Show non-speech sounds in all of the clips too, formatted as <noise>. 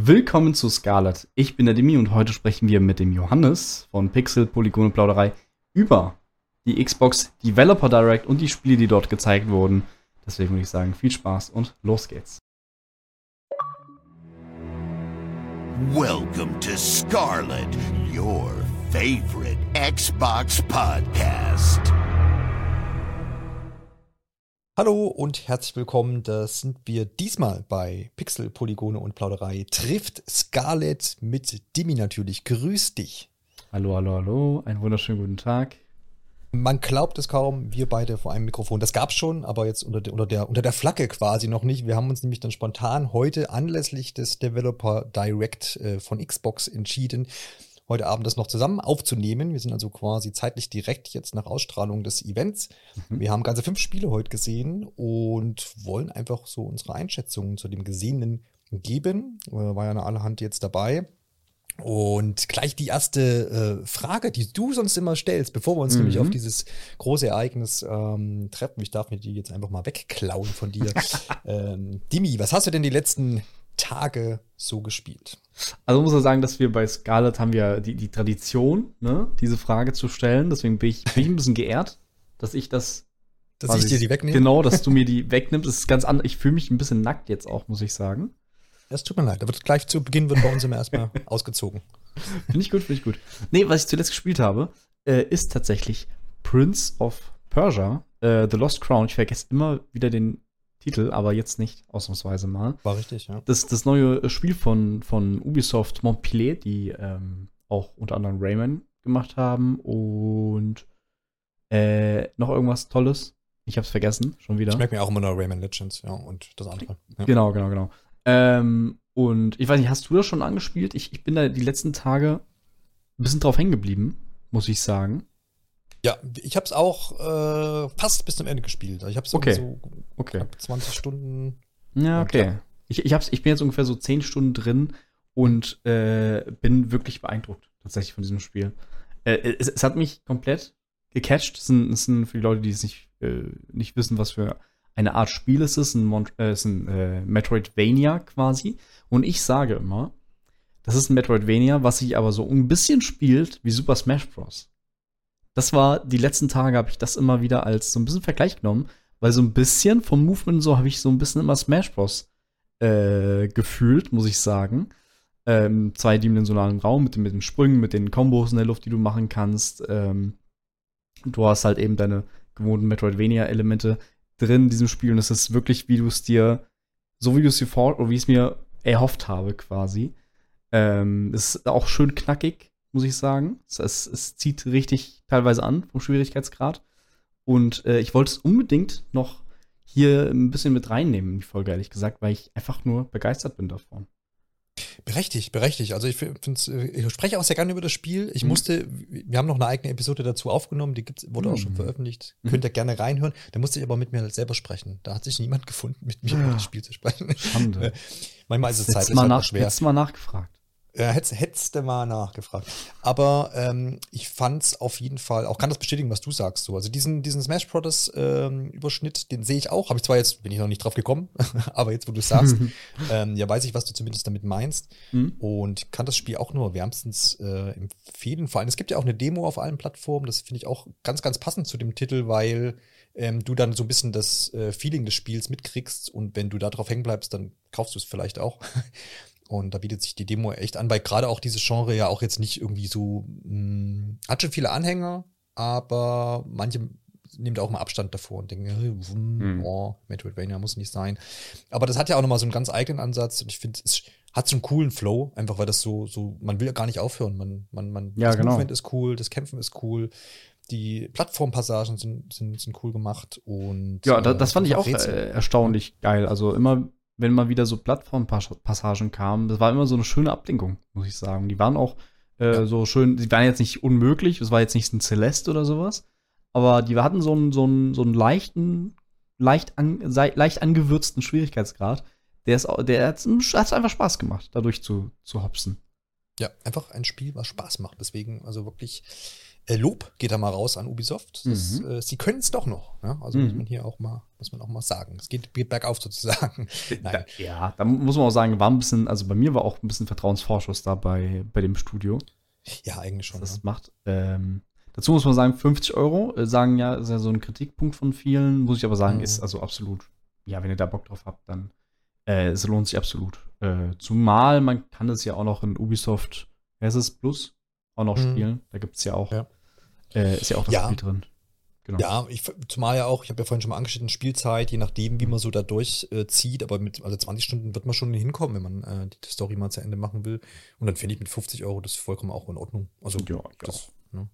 Willkommen zu Scarlet. Ich bin der Demi und heute sprechen wir mit dem Johannes von Pixel Polygone Plauderei über die Xbox Developer Direct und die Spiele, die dort gezeigt wurden. Deswegen würde ich sagen, viel Spaß und los geht's. Welcome to Scarlet, your favorite Xbox podcast. Hallo und herzlich willkommen. Das sind wir diesmal bei Pixel, Polygone und Plauderei. Trifft Scarlett mit Dimi natürlich. Grüß dich. Hallo, hallo, hallo. Einen wunderschönen guten Tag. Man glaubt es kaum, wir beide vor einem Mikrofon. Das gab's schon, aber jetzt unter der, unter der, unter der Flagge quasi noch nicht. Wir haben uns nämlich dann spontan heute anlässlich des Developer Direct äh, von Xbox entschieden, heute Abend das noch zusammen aufzunehmen. Wir sind also quasi zeitlich direkt jetzt nach Ausstrahlung des Events. Mhm. Wir haben ganze fünf Spiele heute gesehen und wollen einfach so unsere Einschätzungen zu dem Gesehenen geben. Äh, war ja eine allerhand jetzt dabei. Und gleich die erste äh, Frage, die du sonst immer stellst, bevor wir uns mhm. nämlich auf dieses große Ereignis ähm, treffen. Ich darf mir die jetzt einfach mal wegklauen von dir. <laughs> ähm, Dimi, was hast du denn die letzten Tage so gespielt? Also muss man sagen, dass wir bei Scarlett haben wir die, die Tradition, ne, diese Frage zu stellen. Deswegen bin ich, bin ich ein bisschen geehrt, dass ich das. Dass ich dir die wegnehme? Genau, dass du mir die wegnimmst. Das ist ganz anders. Ich fühle mich ein bisschen nackt jetzt auch, muss ich sagen. Es tut mir leid. Da wird gleich zu Beginn wird bei uns immer erstmal <laughs> ausgezogen. Finde ich gut, finde ich gut. Nee, was ich zuletzt gespielt habe, äh, ist tatsächlich Prince of Persia, äh, The Lost Crown. Ich vergesse immer wieder den Titel, aber jetzt nicht, ausnahmsweise mal. War richtig, ja. Das, das neue Spiel von, von Ubisoft Montpellier, die ähm, auch unter anderem Rayman gemacht haben und äh, noch irgendwas Tolles. Ich hab's vergessen, schon wieder. Ich merke mir auch immer noch Rayman Legends, ja, und das andere. Ja. Genau, genau, genau. Ähm, und ich weiß nicht, hast du das schon angespielt? Ich, ich bin da die letzten Tage ein bisschen drauf hängen geblieben, muss ich sagen. Ja, ich habe es auch äh, fast bis zum Ende gespielt. Ich habe es okay. so okay. 20 Stunden. Ja, okay. Ich, ich, hab's, ich bin jetzt ungefähr so 10 Stunden drin und äh, bin wirklich beeindruckt tatsächlich von diesem Spiel. Äh, es, es, hat mich komplett gecatcht. Es sind, es sind für die Leute, die es nicht, äh, nicht wissen, was für eine Art Spiel es ist. Ein, Mon äh, es ist ein äh, Metroidvania quasi. Und ich sage immer, das ist ein Metroidvania, was sich aber so ein bisschen spielt wie Super Smash Bros das war, die letzten Tage habe ich das immer wieder als so ein bisschen Vergleich genommen, weil so ein bisschen vom Movement so habe ich so ein bisschen immer Smash Bros. Äh, gefühlt, muss ich sagen. Ähm, zweidimensionalen Raum mit, mit den Sprüngen, mit den Kombos in der Luft, die du machen kannst. Ähm, du hast halt eben deine gewohnten Metroidvania-Elemente drin in diesem Spiel und es ist wirklich, wie du es dir, so wie du es dir vor, oder wie ich es mir erhofft habe, quasi. Ähm, ist auch schön knackig, muss ich sagen. Es, es, zieht richtig teilweise an vom Schwierigkeitsgrad. Und äh, ich wollte es unbedingt noch hier ein bisschen mit reinnehmen in die Folge, ehrlich gesagt, weil ich einfach nur begeistert bin davon. Berechtigt, berechtigt. Also ich äh, ich spreche auch sehr gerne über das Spiel. Ich mhm. musste, wir haben noch eine eigene Episode dazu aufgenommen, die gibt's, wurde mhm. auch schon mhm. veröffentlicht. Mhm. Könnt ihr gerne reinhören. Da musste ich aber mit mir selber sprechen. Da hat sich niemand gefunden, mit mir ja. über das Spiel zu sprechen. Schande. <laughs> Manchmal ist es zeitlich mal halt nach, schwer. Hättest mal nachgefragt. Ja, hättest, hättest du mal nachgefragt. Aber ähm, ich fand es auf jeden Fall, auch kann das bestätigen, was du sagst. So. Also diesen, diesen Smash Brothers ähm, Überschnitt, den sehe ich auch. Habe ich zwar jetzt, bin ich noch nicht drauf gekommen, <laughs> aber jetzt, wo du es sagst, <laughs> ähm, ja, weiß ich, was du zumindest damit meinst. Mhm. Und kann das Spiel auch nur wärmstens äh, empfehlen. Vor allem, es gibt ja auch eine Demo auf allen Plattformen. Das finde ich auch ganz, ganz passend zu dem Titel, weil ähm, du dann so ein bisschen das äh, Feeling des Spiels mitkriegst und wenn du da drauf hängen bleibst, dann kaufst du es vielleicht auch. Und da bietet sich die Demo echt an, weil gerade auch dieses Genre ja auch jetzt nicht irgendwie so, mh, hm, hat schon viele Anhänger, aber manche nehmen da auch mal Abstand davor und denken, hey, hm, oh, Metroidvania muss nicht sein. Aber das hat ja auch nochmal so einen ganz eigenen Ansatz und ich finde, es hat so einen coolen Flow, einfach weil das so, so, man will ja gar nicht aufhören. Man, man, man, ja, das genau. Movement ist cool, das Kämpfen ist cool, die Plattformpassagen sind, sind, sind cool gemacht und. Ja, das, das fand ich auch äh, erstaunlich geil. Also immer wenn mal wieder so Plattformpassagen kamen, das war immer so eine schöne Ablenkung, muss ich sagen. Die waren auch äh, ja. so schön, die waren jetzt nicht unmöglich, es war jetzt nicht ein Celeste oder sowas, aber die hatten so einen, so einen, so einen leichten, leicht, an, leicht angewürzten Schwierigkeitsgrad. Der, ist, der hat es einfach Spaß gemacht, dadurch zu, zu hopsen. Ja, einfach ein Spiel, was Spaß macht. Deswegen, also wirklich Lob geht da mal raus an Ubisoft. Das, Mhm. äh, sie können es doch noch. Ne? Also Mhm. muss man hier auch mal, muss man auch mal sagen. Es geht, geht bergauf sozusagen. <laughs> Da, Nein. ja, da muss man auch sagen, war ein bisschen, also bei mir war auch ein bisschen Vertrauensvorschuss da bei, bei dem Studio, Ja, eigentlich schon. das ne? macht. Ähm, dazu muss man sagen, 50 Euro, äh, sagen ja, ist ja so ein Kritikpunkt von vielen, muss ich aber sagen, Mhm. ist also absolut, ja, wenn ihr da Bock drauf habt, dann äh, es lohnt sich absolut. Äh, zumal man kann es ja auch noch in Ubisoft Versus Plus auch noch Mhm. spielen. Da gibt es ja auch, Ja. Äh, ist ja auch das Ja. Spiel drin. Genau. Ja, ich, zumal ja auch, ich habe ja vorhin schon mal angeschnitten, Spielzeit, je nachdem, wie man so da durchzieht, äh, aber mit also 20 Stunden wird man schon hinkommen, wenn man äh, die Story mal zu Ende machen will. Und dann finde ich mit 50 Euro das vollkommen auch in Ordnung. Also, Ja, das, ne?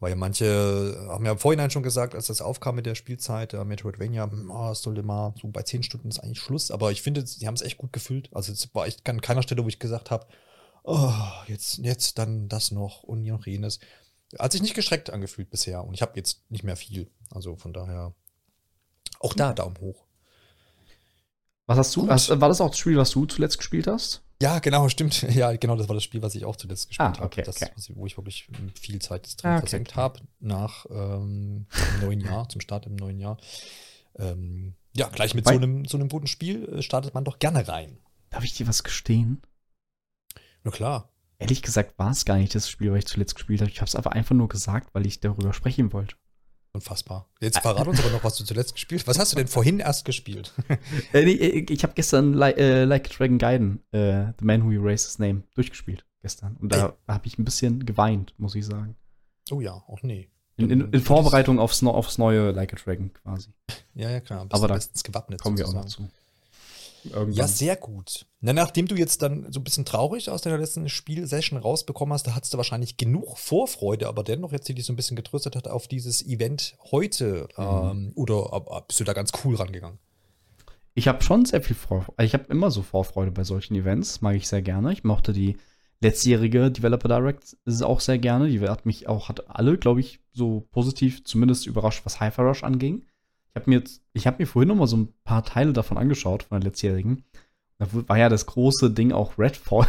Weil ja manche haben ja im Vorhinein schon gesagt, als das aufkam mit der Spielzeit, der Metroidvania, hm, oh, es sollte mal so bei 10 Stunden ist eigentlich Schluss. Aber ich finde, sie haben es echt gut gefüllt. Also es war echt an keiner Stelle, wo ich gesagt habe, oh, jetzt, jetzt dann das noch und noch jenes. Hat sich nicht geschreckt angefühlt bisher und ich habe jetzt nicht mehr viel. Also von daher auch da Daumen hoch. Was hast du? Hast, war das auch das Spiel, was du zuletzt gespielt hast? Ja, genau, <laughs> stimmt. Ja, genau, das war das Spiel, was ich auch zuletzt gespielt Ah, okay, habe. Das, okay. wo ich wirklich ähm, viel Zeit drin Ah, okay, versenkt habe, nach ähm, neuen Jahr, zum Start im neuen Jahr. Ähm, ja, gleich mit so Wei- einem, so einem guten Spiel äh, startet man doch gerne rein. Darf ich dir was gestehen? Na klar. Ehrlich gesagt war es gar nicht das Spiel, was ich zuletzt gespielt habe. Ich habe es aber einfach nur gesagt, weil ich darüber sprechen wollte. Unfassbar. Jetzt verrat uns aber noch, was du zuletzt gespielt hast. Was hast du denn vorhin erst gespielt? <laughs> Äh, äh, ich habe gestern Li äh, Like a Dragon Gaiden, äh, The Man Who Erased His Name, durchgespielt gestern. Und da habe ich ein bisschen geweint, muss ich sagen. Oh ja, auch nee. In, in, in Vorbereitung aufs, aufs neue Like a Dragon quasi. Ja, ja, klar. Aber da gewappnet. Kommen wir auch noch zu. Irgendwann. Ja, sehr gut. Na, nachdem du jetzt dann so ein bisschen traurig aus deiner letzten Spielsession rausbekommen hast, da hattest du wahrscheinlich genug Vorfreude, aber dennoch jetzt die dich so ein bisschen getröstet hat auf dieses Event heute. Mhm. Ähm, oder ab- bist du da ganz cool rangegangen? Ich habe schon sehr viel Vorfreude. Ich habe immer so Vorfreude bei solchen Events. Mag ich sehr gerne. Ich mochte die letztjährige Developer Direct ist auch sehr gerne. Die hat mich auch, hat alle, glaube ich, so positiv zumindest überrascht, was Hyper Rush anging. Ich habe mir jetzt, ich habe mir vorhin noch mal so ein paar Teile davon angeschaut, von der letztjährigen. Da war ja das große Ding auch Redfall.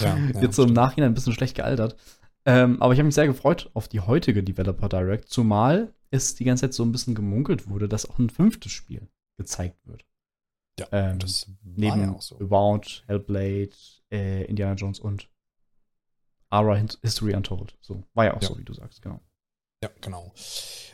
Ja, <laughs> jetzt so im Nachhinein ein bisschen schlecht gealtert. Ähm, aber ich habe mich sehr gefreut auf die heutige Developer Direct, zumal es die ganze Zeit so ein bisschen gemunkelt wurde, dass auch ein fünftes Spiel gezeigt wird. Ja, ähm, das Neben ja auch so. About, Hellblade, äh, Indiana Jones und Ara History Untold. So, war ja auch Ja. so, wie du sagst, genau. Ja, genau.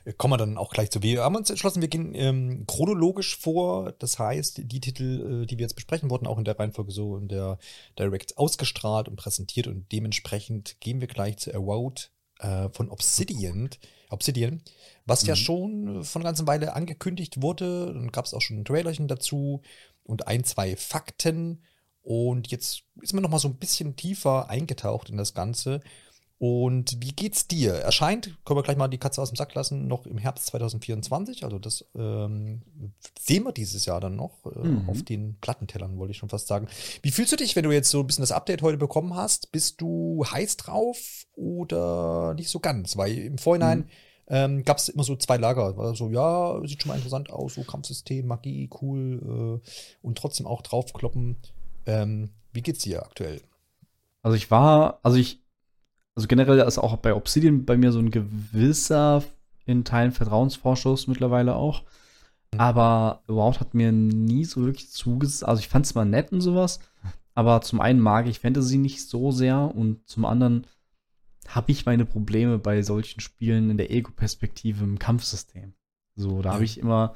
Äh, Kommen wir dann auch gleich zu. Wir haben uns entschlossen, wir gehen ähm, chronologisch vor. Das heißt, die Titel, äh, die wir jetzt besprechen, wurden auch in der Reihenfolge so in der Direct ausgestrahlt und präsentiert und dementsprechend gehen wir gleich zu Avowed äh, von Obsidian. Obsidian, was ja Mhm. schon äh, von einer ganzen Weile angekündigt wurde. Dann gab es auch schon ein Trailerchen dazu und ein, zwei Fakten. Und jetzt ist man noch mal so ein bisschen tiefer eingetaucht in das Ganze. Und wie geht's dir? Erscheint, können wir gleich mal die Katze aus dem Sack lassen, noch im Herbst 2024. Also das ähm, sehen wir dieses Jahr dann noch äh, Mhm. auf den Plattentellern, wollte ich schon fast sagen. Wie fühlst du dich, wenn du jetzt so ein bisschen das Update heute bekommen hast? Bist du heiß drauf oder nicht so ganz? Weil im Vorhinein Mhm. ähm, gab es immer so zwei Lager. War so, ja, sieht schon mal interessant aus, so Kampfsystem, Magie, cool äh, und trotzdem auch draufkloppen. Ähm, wie geht's dir aktuell? Also ich war, also ich, also generell ist auch bei Obsidian bei mir so ein gewisser, in Teilen Vertrauensvorschuss mittlerweile auch. Mhm. Aber Wow hat mir nie so wirklich zugesagt. Also ich fand es mal nett und sowas. Aber zum einen mag ich Fantasy nicht so sehr und zum anderen habe ich meine Probleme bei solchen Spielen in der Ego-Perspektive im Kampfsystem. So, da habe ich immer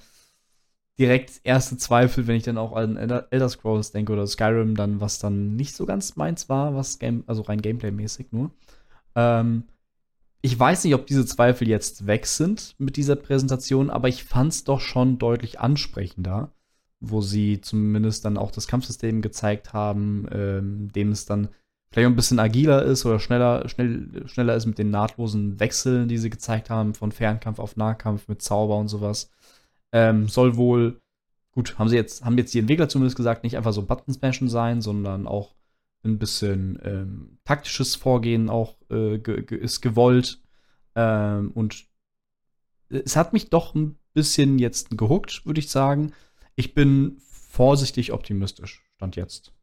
direkt erste Zweifel, wenn ich dann auch an Elder Elder Scrolls denke oder Skyrim, dann, was dann nicht so ganz meins war, was Game, also rein Gameplay-mäßig nur. Ähm, ich weiß nicht, ob diese Zweifel jetzt weg sind mit dieser Präsentation, aber ich fand es doch schon deutlich ansprechender, wo sie zumindest dann auch das Kampfsystem gezeigt haben, ähm, dem es dann vielleicht ein bisschen agiler ist oder schneller, schnell, schneller ist mit den nahtlosen Wechseln, die sie gezeigt haben, von Fernkampf auf Nahkampf mit Zauber und sowas. Ähm, soll wohl, gut, haben sie jetzt, haben jetzt die Entwickler zumindest gesagt, nicht einfach so Button smashen sein, sondern auch ein bisschen ähm, taktisches Vorgehen auch äh, ge ge ist gewollt. Ähm, und es hat mich doch ein bisschen jetzt gehuckt, würde ich sagen. Ich bin vorsichtig optimistisch, stand jetzt.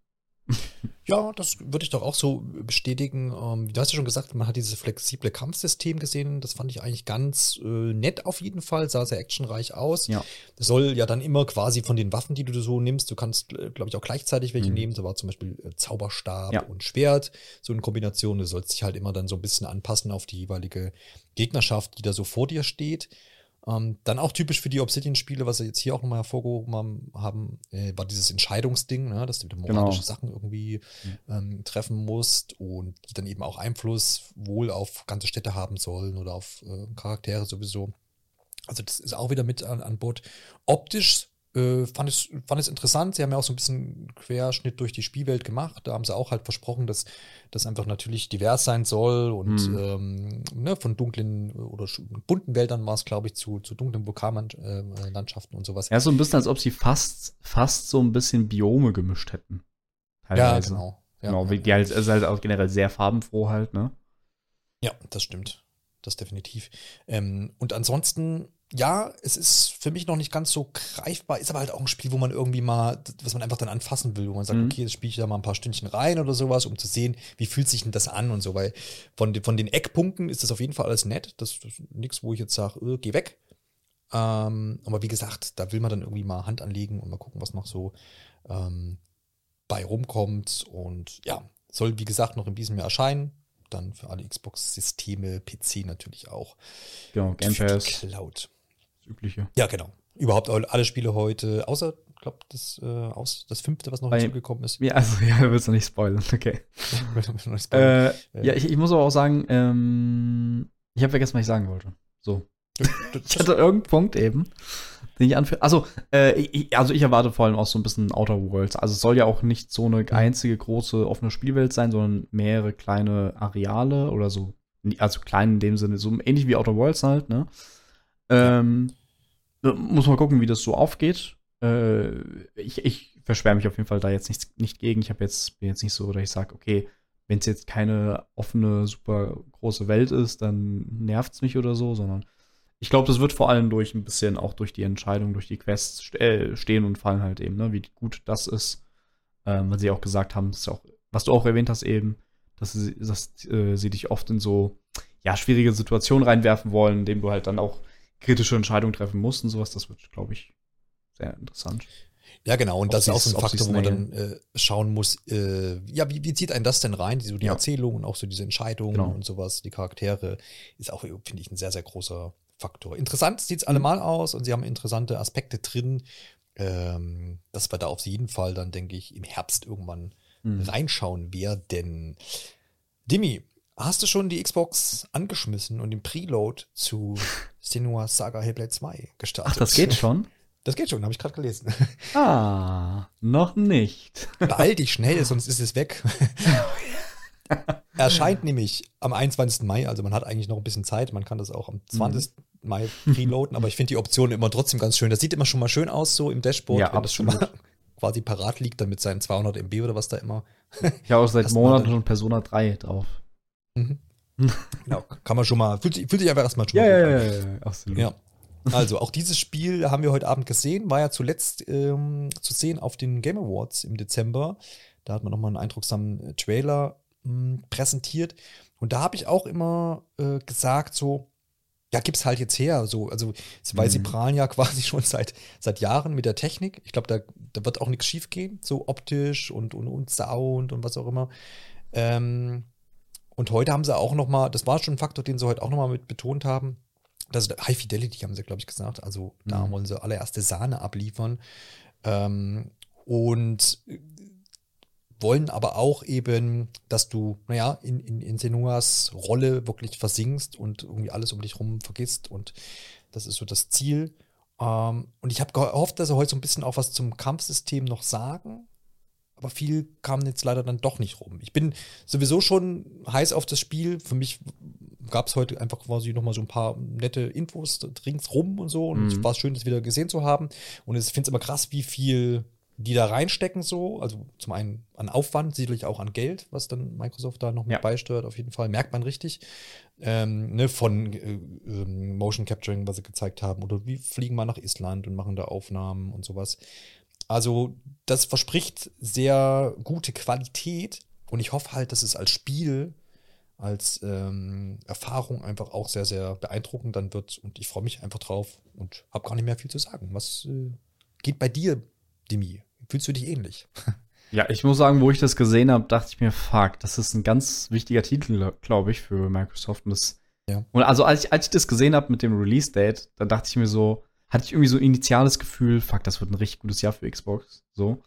Ja, das würde ich doch auch so bestätigen. Ähm, du hast ja schon gesagt, man hat dieses flexible Kampfsystem gesehen. Das fand ich eigentlich ganz äh, nett auf jeden Fall. Sah sehr actionreich aus. Ja. Das soll ja dann immer quasi von den Waffen, die du so nimmst, du kannst, äh, glaube ich, auch gleichzeitig welche Mhm. nehmen. Da war zum Beispiel äh, Zauberstab Ja. und Schwert, so in Kombination. Du sollst dich halt immer dann so ein bisschen anpassen auf die jeweilige Gegnerschaft, die da so vor dir steht. Ähm, dann auch typisch für die Obsidian-Spiele, was sie jetzt hier auch nochmal hervorgehoben haben, äh, war dieses Entscheidungsding, ne, dass du wieder moralische Genau. Sachen irgendwie ähm, treffen musst und die dann eben auch Einfluss wohl auf ganze Städte haben sollen oder auf äh, Charaktere sowieso. Also das ist auch wieder mit an, an Bord. Optisch äh, fand, es, fand es interessant. Sie haben ja auch so ein bisschen Querschnitt durch die Spielwelt gemacht. Da haben sie auch halt versprochen, dass das einfach natürlich divers sein soll und Mhm. ähm, ne, von dunklen oder bunten Wäldern war es, glaube ich, zu, zu dunklen Vulkanlandschaften und sowas. Ja, so ein bisschen, als ob sie fast, fast so ein bisschen Biome gemischt hätten. Ja, genau. Ja, genau, ja, die halt, ist halt auch generell sehr farbenfroh halt, ne? Ja, das stimmt. Das definitiv. Ähm, und ansonsten, ja, es ist für mich noch nicht ganz so greifbar, ist aber halt auch ein Spiel, wo man irgendwie mal, was man einfach dann anfassen will, wo man sagt, Mhm. okay, jetzt spiele ich da mal ein paar Stündchen rein oder sowas, um zu sehen, wie fühlt sich denn das an und so, weil von, den- von den Eckpunkten ist das auf jeden Fall alles nett. Das, das ist nichts, wo ich jetzt sage, äh, geh weg. Ähm, aber wie gesagt, da will man dann irgendwie mal Hand anlegen und mal gucken, was noch so ähm, bei rumkommt. Und ja, soll wie gesagt noch in diesem Jahr erscheinen. Dann für alle Xbox-Systeme, PC natürlich auch. Genau, Game Pass, Cloud. Das Übliche. Ja, genau. Überhaupt alle Spiele heute, außer, ich glaube, das, äh, aus, das fünfte, was noch Bei- hinzugekommen ist. Ja, also, <laughs> ja, du willst doch nicht spoilern, okay. <laughs> Noch nicht spoilern. Äh, ja, ich, ich muss aber auch sagen, ähm, ich habe vergessen, was ich sagen wollte. So. <laughs> Ich hatte irgendeinen Punkt eben, den ich anführe. Also, äh, ich, also ich erwarte vor allem auch so ein bisschen Outer Worlds. Also es soll ja auch nicht so eine einzige große offene Spielwelt sein, sondern mehrere kleine Areale oder so. Also klein in dem Sinne, so ähnlich wie Outer Worlds halt, ne? Ähm, äh, muss mal gucken, wie das so aufgeht. Äh, ich, ich versperre mich auf jeden Fall da jetzt nicht, nicht gegen. Ich habe jetzt, bin jetzt nicht so, dass ich sage, okay, wenn es jetzt keine offene, super große Welt ist, dann nervt es mich oder so, sondern ich glaube, das wird vor allem durch ein bisschen auch durch die Entscheidung, durch die Quests st äh, stehen und fallen halt eben, ne, wie gut das ist. Ähm, weil sie auch gesagt haben, ist auch, was du auch erwähnt hast eben, dass sie, dass, äh, sie dich oft in so ja, schwierige Situationen reinwerfen wollen, indem du halt dann auch kritische Entscheidungen treffen musst und sowas. Das wird, glaube ich, sehr interessant. Ja, genau. Und Ob das ist auch so ein Faktor, wo man dann äh, schauen muss, äh, ja, wie, wie zieht einen das denn rein? So die Ja. Erzählung und auch so diese Entscheidungen Genau. und sowas, die Charaktere, ist auch, finde ich, ein sehr, sehr großer Faktor. Interessant sieht Mhm. es allemal aus und sie haben interessante Aspekte drin, ähm, dass wir da auf jeden Fall dann, denke ich, im Herbst irgendwann Mhm. reinschauen werden. Dimi, hast du schon die Xbox angeschmissen und den Preload zu <laughs> Senua Saga Hellblade 2 gestartet? Ach, das geht schon? Das geht schon, habe ich gerade gelesen. <laughs> Ah, noch nicht. Beeil dich schnell, sonst ist es weg. <laughs> Erscheint nämlich am 21. Mai, also man hat eigentlich noch ein bisschen Zeit. Man kann das auch am 20. Mai preloaden, aber ich finde die Option immer trotzdem ganz schön. Das sieht immer schon mal schön aus, so im Dashboard, Ja, wenn das schon mal absolut. quasi parat liegt, dann mit seinen 200 MB oder was da immer. Ich habe auch seit <laughs> Monaten schon Persona 3 drauf. Mhm. <laughs> Genau, kann man schon mal, fühlt, sich- fühlt sich einfach erstmal schon mal gut an. ja, absolut. Ja. Also, auch dieses Spiel haben wir heute Abend gesehen, war ja zuletzt ähm, zu sehen auf den Game Awards im Dezember. Da hat man nochmal einen eindruckssamen äh, Trailer mh, präsentiert. Und da habe ich auch immer äh, gesagt, so, ja, gib's halt jetzt her. So, also, weil sie Mhm. prahlen ja <laughs> quasi schon seit, seit Jahren mit der Technik. Ich glaube, da, da wird auch nichts schief gehen, so optisch und, und, und Sound und was auch immer. Ähm, und heute haben sie auch noch mal, das war schon ein Faktor, den sie heute auch noch mal mit betont haben, das High Fidelity, haben sie, glaube ich, gesagt. Also da Mhm. wollen sie allererste Sahne abliefern. Ähm, und wollen aber auch eben, dass du, naja, in, in, in Senuas Rolle wirklich versinkst und irgendwie alles um dich rum vergisst. Und das ist so das Ziel. Ähm, und ich habe gehofft, dass sie heute so ein bisschen auch was zum Kampfsystem noch sagen. Aber viel kam jetzt leider dann doch nicht rum. Ich bin sowieso schon heiß auf das Spiel. Für mich gab es heute einfach quasi nochmal so ein paar nette Infos ringsrum und so. Und Mhm. es war schön, das wieder gesehen zu haben. Und ich finde es immer krass, wie viel die da reinstecken so. Also zum einen an Aufwand, sicherlich auch an Geld, was dann Microsoft da noch mit Ja. beisteuert. Auf jeden Fall merkt man richtig. Ähm, ne, von äh, ähm, Motion Capturing, was sie gezeigt haben. Oder wie fliegen mal nach Island und machen da Aufnahmen und sowas. Also, das verspricht sehr gute Qualität und ich hoffe halt, dass es als Spiel, als ähm, Erfahrung einfach auch sehr, sehr beeindruckend dann wird und ich freue mich einfach drauf und habe gar nicht mehr viel zu sagen. Was äh, geht bei dir, Demi? Fühlst du dich ähnlich? <laughs> Ja, ich muss sagen, wo ich das gesehen habe, dachte ich mir, fuck, das ist ein ganz wichtiger Titel, glaube ich, für Microsoft. Und, das, Ja. und also als ich, als ich das gesehen habe mit dem Release-Date, dann dachte ich mir so, hatte ich irgendwie so ein initiales Gefühl, fuck, das wird ein richtig gutes Jahr für Xbox. So.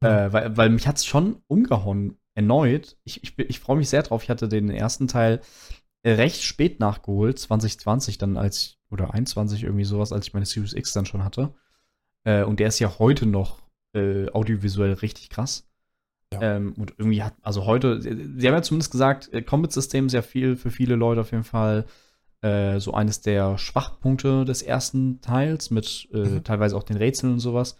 Mhm. Äh, weil, weil mich hat es schon umgehauen, erneut. Ich, ich, ich freue mich sehr drauf. Ich hatte den ersten Teil recht spät nachgeholt, 2020 dann als, ich- oder 21 irgendwie sowas, als ich meine Series X dann schon hatte. Äh, und der ist ja heute noch äh, audiovisuell richtig krass. Ja. Ähm, und irgendwie hat, also heute, sie sie haben ja zumindest gesagt, äh, Combat-System sehr viel für viele Leute auf jeden Fall äh, so eines der Schwachpunkte des ersten Teils mit äh, Mhm. teilweise auch den Rätseln und sowas.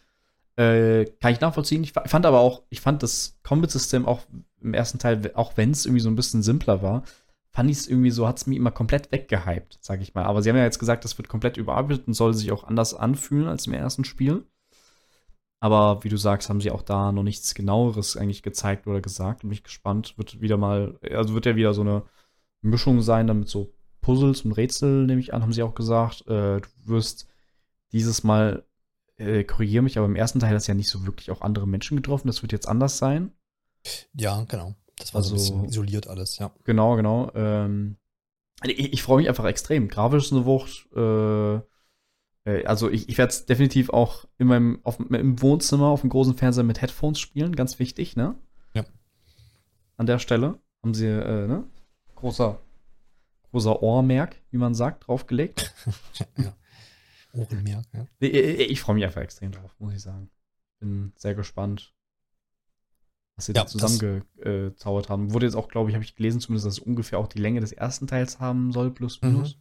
Äh, kann ich nachvollziehen. Ich fa- fand aber auch, ich fand das Combat-System auch im ersten Teil, auch wenn es irgendwie so ein bisschen simpler war, fand ich es irgendwie so, hat es mich immer komplett weggehypt, sag ich mal. Aber sie haben ja jetzt gesagt, das wird komplett überarbeitet und soll sich auch anders anfühlen als im ersten Spiel. Aber wie du sagst, haben sie auch da noch nichts genaueres eigentlich gezeigt oder gesagt. Bin ich gespannt. Wird wieder mal, also wird ja wieder so eine Mischung sein, damit so Puzzles und Rätsel, nehme ich an, haben sie auch gesagt. Äh, du wirst dieses Mal, äh, korrigiere mich, aber im ersten Teil hast du ja nicht so wirklich auch andere Menschen getroffen. Das wird jetzt anders sein. Ja, genau. Das war so ein Also- bisschen isoliert alles, ja. Genau, genau. Ähm, ich ich freue mich einfach extrem. Grafisch ist eine Wucht. Äh, äh, also ich, ich werde es definitiv auch in meinem, auf, im Wohnzimmer auf dem großen Fernseher mit Headphones spielen. Ganz wichtig, ne? Ja. An der Stelle haben sie, äh, ne? Großer, großer Ohrmerk, wie man sagt, draufgelegt. <laughs> ja. Ohrenmerk, ja. Ich, ich, ich freue mich einfach extrem drauf, muss ich sagen. Bin sehr gespannt, was sie Ja, da zusammengezaubert haben. Wurde jetzt auch, glaube ich, habe ich gelesen, zumindest, dass es ungefähr auch die Länge des ersten Teils haben soll, plus minus.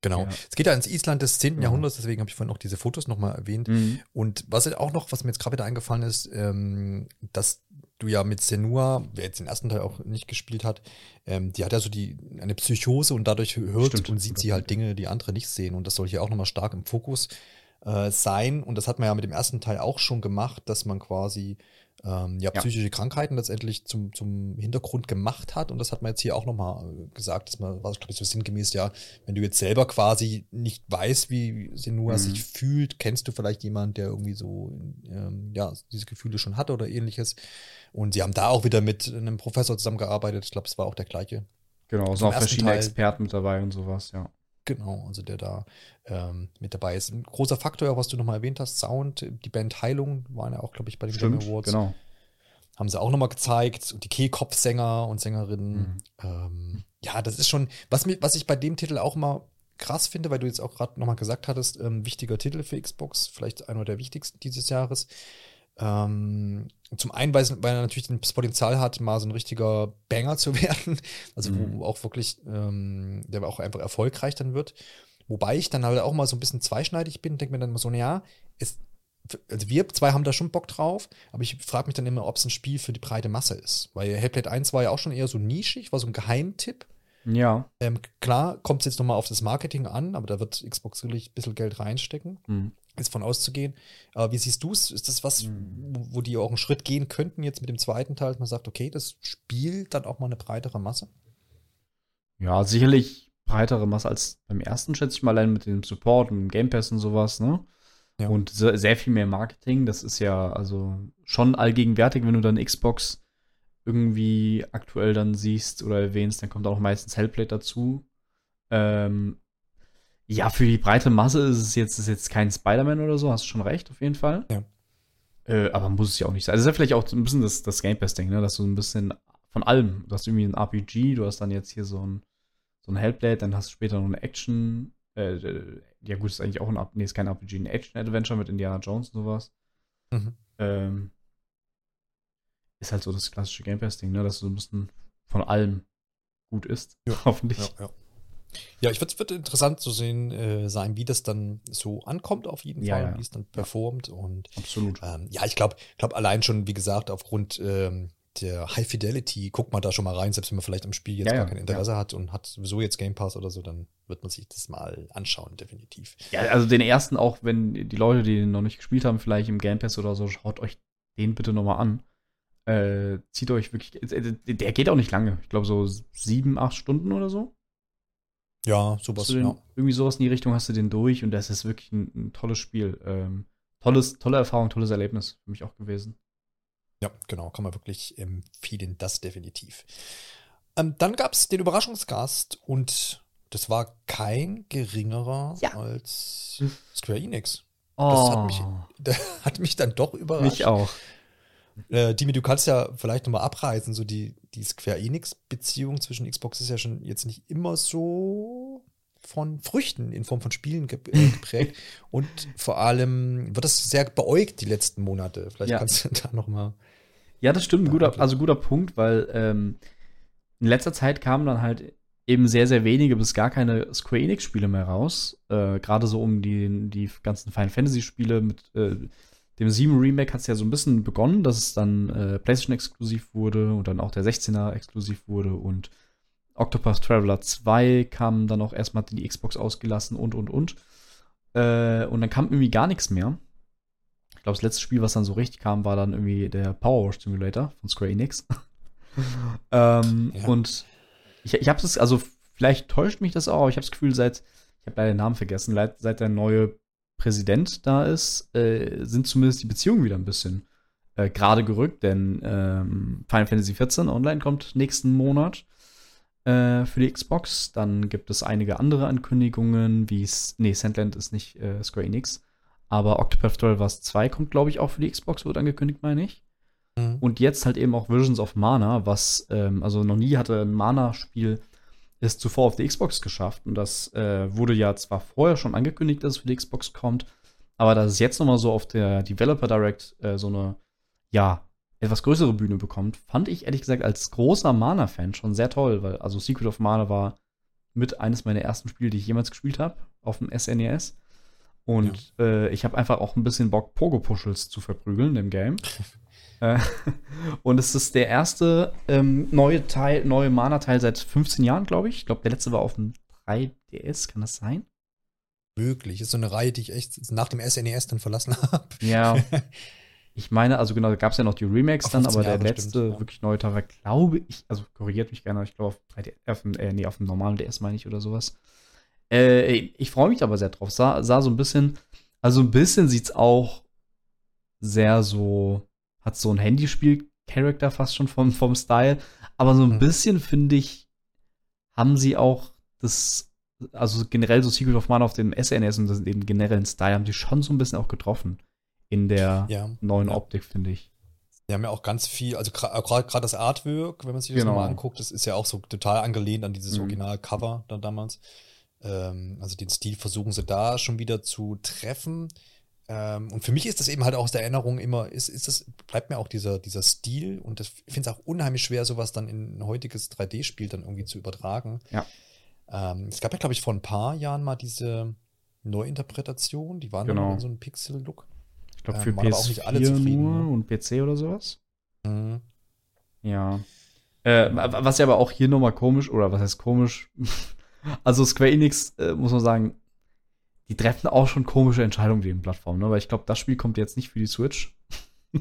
Genau. Ja. Es geht ja ins Island des 10. Genau. Jahrhunderts, deswegen habe ich vorhin auch diese Fotos nochmal erwähnt. Mhm. Und was auch noch, was mir jetzt gerade wieder eingefallen ist, ähm, dass du ja mit Senua, wer jetzt den ersten Teil auch nicht gespielt hat, ähm, die hat ja so die eine Psychose und dadurch hört Stimmt. und sieht sie halt Dinge, die andere nicht sehen. Und das soll hier auch nochmal stark im Fokus äh, sein. Und das hat man ja mit dem ersten Teil auch schon gemacht, dass man quasi ähm, ja, Ja. psychische Krankheiten letztendlich zum, zum Hintergrund gemacht hat. Und das hat man jetzt hier auch nochmal gesagt, dass man, was glaube ich so sinngemäß, ja, wenn du jetzt selber quasi nicht weißt, wie Senua Mhm. sich fühlt, kennst du vielleicht jemanden, der irgendwie so, ähm, ja, diese Gefühle schon hatte oder ähnliches. Und sie haben da auch wieder mit einem Professor zusammengearbeitet. Ich glaube, es war auch der gleiche. Genau, es sind auch verschiedene Teil- Experten mit dabei und sowas, ja. Genau, also der da ähm, mit dabei ist. Ein großer Faktor, was du nochmal erwähnt hast, Sound, die Band Heilung waren ja auch, glaube ich, bei den Game Awards. genau. Haben sie auch nochmal gezeigt. Und die Kehlkopfsänger und Sängerinnen. Mhm. Ähm, ja, das ist schon, was, mir, was ich bei dem Titel auch mal krass finde, weil du jetzt auch gerade nochmal gesagt hattest, ähm, wichtiger Titel für Xbox, vielleicht einer der wichtigsten dieses Jahres. Ähm, zum einen, weil, weil er natürlich das Potenzial hat, mal so ein richtiger Banger zu <laughs> werden. Also, Mhm. wo auch wirklich, ähm, der auch einfach erfolgreich dann wird. Wobei ich dann halt auch mal so ein bisschen zweischneidig bin, denke mir dann immer so, naja, es, also wir zwei haben da schon Bock drauf, aber ich frage mich dann immer, ob es ein Spiel für die breite Masse ist. Weil Hellblade 1 war ja auch schon eher so nischig, war so ein Geheimtipp. Ja. Ähm, klar kommt es jetzt nochmal auf das Marketing an, aber da wird Xbox wirklich ein bisschen Geld reinstecken, Mhm. Ist von auszugehen. Aber wie siehst du es? Ist das was, wo, wo die auch einen Schritt gehen könnten jetzt mit dem zweiten Teil, dass man sagt, okay, das spielt dann auch mal eine breitere Masse? Ja, sicherlich breitere Masse als beim ersten, schätze ich mal, allein mit dem Support und dem Game Pass und sowas, ne? Ja. Und se- sehr viel mehr Marketing. Das ist ja also schon allgegenwärtig, wenn du dann Xbox irgendwie aktuell dann siehst oder erwähnst, dann kommt auch meistens Hellblade dazu. Ähm, ja, für die breite Masse ist es jetzt, ist jetzt kein Spider-Man oder so, hast du schon recht, auf jeden Fall. Ja. Äh, aber muss es ja auch nicht sein. Das ist ja vielleicht auch so ein bisschen das, das Game Pass-Ding, ne? dass du ein bisschen von allem, du hast irgendwie ein RPG, du hast dann jetzt hier so ein, so ein Hellblade, dann hast du später noch eine Action, äh, äh, ja gut, ist eigentlich auch ein, nee, ist kein RPG, ein Action-Adventure mit Indiana Jones und sowas. Mhm. Ähm, ist halt so das klassische Game Pass-Ding, ne? dass du so ein bisschen von allem gut ist. Ja. <laughs> Hoffentlich. Ja, ja. Ja, ich würde wird interessant zu sehen äh, sein, wie das dann so ankommt auf jeden Ja, Fall, ja. wie es dann performt und Absolut. ähm, ja, ich glaube, glaub allein schon, wie gesagt, aufgrund ähm, der High Fidelity, guckt mal da schon mal rein, selbst wenn man vielleicht am Spiel jetzt Ja, gar kein Interesse hat und hat sowieso jetzt Game Pass oder so, dann wird man sich das mal anschauen, definitiv. Ja, also den ersten auch, wenn die Leute, die den noch nicht gespielt haben, vielleicht im Game Pass oder so, schaut euch den bitte nochmal an. Äh, zieht euch wirklich, äh, der geht auch nicht lange. Ich glaube so sieben, acht Stunden oder so. Ja, sowas, den, ja. Irgendwie sowas in die Richtung hast du den durch und das ist wirklich ein, ein tolles Spiel. Ähm, tolles, tolle Erfahrung, tolles Erlebnis für mich auch gewesen. Ja, genau, kann man wirklich empfehlen, das definitiv. Ähm, dann gab es den Überraschungsgast und das war kein geringerer Ja. als Square Enix. Oh, Das hat mich, <laughs> der hat mich dann doch überrascht. mich auch. Äh, Dimi, du kannst ja vielleicht nochmal abreißen, so die, die Square Enix-Beziehung zwischen Xbox ist ja schon jetzt nicht immer so von Früchten in Form von Spielen äh, geprägt. <laughs> Und vor allem wird das sehr beäugt die letzten Monate. Vielleicht Ja. kannst du da nochmal. Ja, das stimmt. Guter, also guter Punkt, weil ähm, in letzter Zeit kamen dann halt eben sehr, sehr wenige bis gar keine Square Enix-Spiele mehr raus. Äh, Gerade so um die, die ganzen Final Fantasy-Spiele mit äh, dem 7 Remake hat es ja so ein bisschen begonnen, dass es dann äh, PlayStation exklusiv wurde und dann auch der 16er exklusiv wurde und Octopath Traveler 2 kam dann auch erstmal in die Xbox ausgelassen und und und. Äh, und dann kam irgendwie gar nichts mehr. Ich glaube, das letzte Spiel, was dann so richtig kam, war dann irgendwie der Power Wash Simulator von Square Enix. <laughs> ähm, Ja. Und ich, ich habe es, also vielleicht täuscht mich das auch, aber ich habe das Gefühl, seit, ich habe leider den Namen vergessen, seit der neue Präsident da ist, äh, sind zumindest die Beziehungen wieder ein bisschen äh, gerade gerückt, denn ähm, Final Fantasy XIV Online kommt nächsten Monat äh, für die Xbox. Dann gibt es einige andere Ankündigungen, wie es, nee, Sandland ist nicht äh, Square Enix, aber Octopath Traveler 2 kommt, glaube ich, auch für die Xbox, wird angekündigt, meine ich. Und jetzt halt eben auch Visions of Mana, was, ähm, also noch nie hatte ein Mana-Spiel es zuvor auf die Xbox geschafft. Und das äh, wurde ja zwar vorher schon angekündigt, dass es für die Xbox kommt, aber dass es jetzt nochmal so auf der Developer Direct äh, so eine, ja, etwas größere Bühne bekommt, fand ich ehrlich gesagt als großer Mana-Fan schon sehr toll, weil also Secret of Mana war mit eines meiner ersten Spiele, die ich jemals gespielt habe, auf dem SNES. Und äh, ich habe einfach auch ein bisschen Bock, Pogo-Puschels zu verprügeln im Game. <laughs> Äh, <laughs> Und es ist der erste ähm, neue Teil, neue Mana-Teil seit 15 Jahren, glaube ich. Ich glaube, der letzte war auf dem 3DS, kann das sein? Möglich. Ist so eine Reihe, die ich echt nach dem SNES dann verlassen <laughs> habe. Ja. Ich meine, also genau, da gab es ja noch die Remakes Auf dann, 15 aber der Jahre letzte bestimmt, ja. wirklich neue Teil war, glaube ich, also korrigiert mich gerne, ich glaube auf, 3D auf, dem, äh, nee, auf dem normalen DS meine ich oder sowas. Äh, ich freue mich aber sehr drauf. Sah, sah so ein bisschen, also ein bisschen sieht's auch sehr so, hat so ein Handyspiel-Charakter fast schon vom, vom Style, aber so ein Mhm. bisschen finde ich, haben sie auch das, also generell so Secret of Mana auf dem SNES und das- den generellen Style haben sie schon so ein bisschen auch getroffen in der Ja. neuen Ja. Optik, finde ich. Die haben ja auch ganz viel, also gerade das Artwork, wenn man sich das Genau. nochmal anguckt, das ist ja auch so total angelehnt an dieses Mhm. Original-Cover da damals. Ähm, also den Stil versuchen sie da schon wieder zu treffen. Ähm, und für mich ist das eben halt auch aus der Erinnerung immer, ist, ist das, bleibt mir auch dieser, dieser Stil und das, ich finde es auch unheimlich schwer, sowas dann in ein heutiges 3D-Spiel dann irgendwie zu übertragen. Ja. Ähm, es gab ja, glaube ich, vor ein paar Jahren mal diese Neuinterpretation, die waren Genau. dann in so einem Pixel-Look. Ich glaube, Ähm, für alle PS4 zufrieden, nur ne? und PC oder sowas. Mhm. Ja. Äh, wa- was ja aber auch hier nochmal komisch, oder was heißt komisch? <laughs> also Square Enix, äh, muss man sagen, die treffen auch schon komische Entscheidungen gegen Plattformen, ne? Weil ich glaube, das Spiel kommt jetzt nicht für die Switch. <laughs>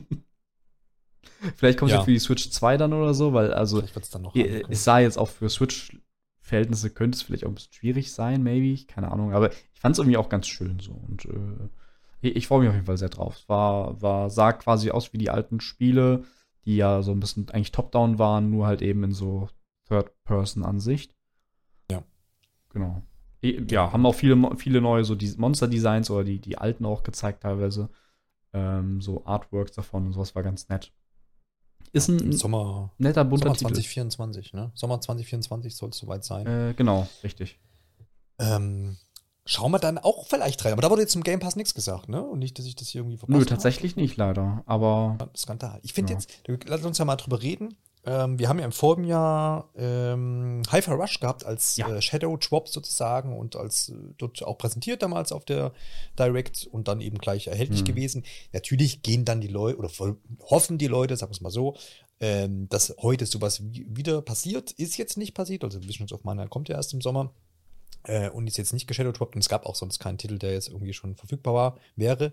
Vielleicht kommt es ja. Für die Switch 2 dann oder so, weil also äh, es sah jetzt auch für Switch-Verhältnisse könnte es vielleicht auch ein bisschen schwierig sein, maybe, keine Ahnung, aber ich fand es irgendwie auch ganz schön so und äh, ich, ich freue mich auf jeden Fall sehr drauf. Es war, war, sah quasi aus wie die alten Spiele, die ja so ein bisschen eigentlich top-down waren, nur halt eben in so Third-Person-Ansicht. Ja. Genau. I- Ja, haben auch viele, viele neue so die Monster-Designs oder die, die alten auch gezeigt teilweise. Ähm, so Artworks davon und sowas war ganz nett. Ist ein Sommer, netter, bunter Sommer Titel. 2024, ne? Sommer 2024 soll es soweit sein. Äh, genau, richtig. Ähm, schauen wir dann auch vielleicht rein. Aber da wurde jetzt zum Game Pass nichts gesagt, ne? Und nicht, dass ich das hier irgendwie verpasst Nö, habe. tatsächlich nicht leider. Aber Skandal. Ich finde Ja. jetzt, lass uns ja mal drüber reden. Ähm, wir haben ja im vorigen Jahr ähm, Hi-Fi Rush gehabt als Ja. äh, Shadow Drop sozusagen und als äh, dort auch präsentiert damals auf der Direct und dann eben gleich erhältlich Mhm. gewesen. Natürlich gehen dann die Leute oder hoffen die Leute, sagen wir es mal so, ähm, dass heute sowas wie, wieder passiert. Ist jetzt nicht passiert, also Visions of Mana kommt ja erst im Sommer äh, und ist jetzt nicht geshadowdropped und es gab auch sonst keinen Titel, der jetzt irgendwie schon verfügbar war, wäre.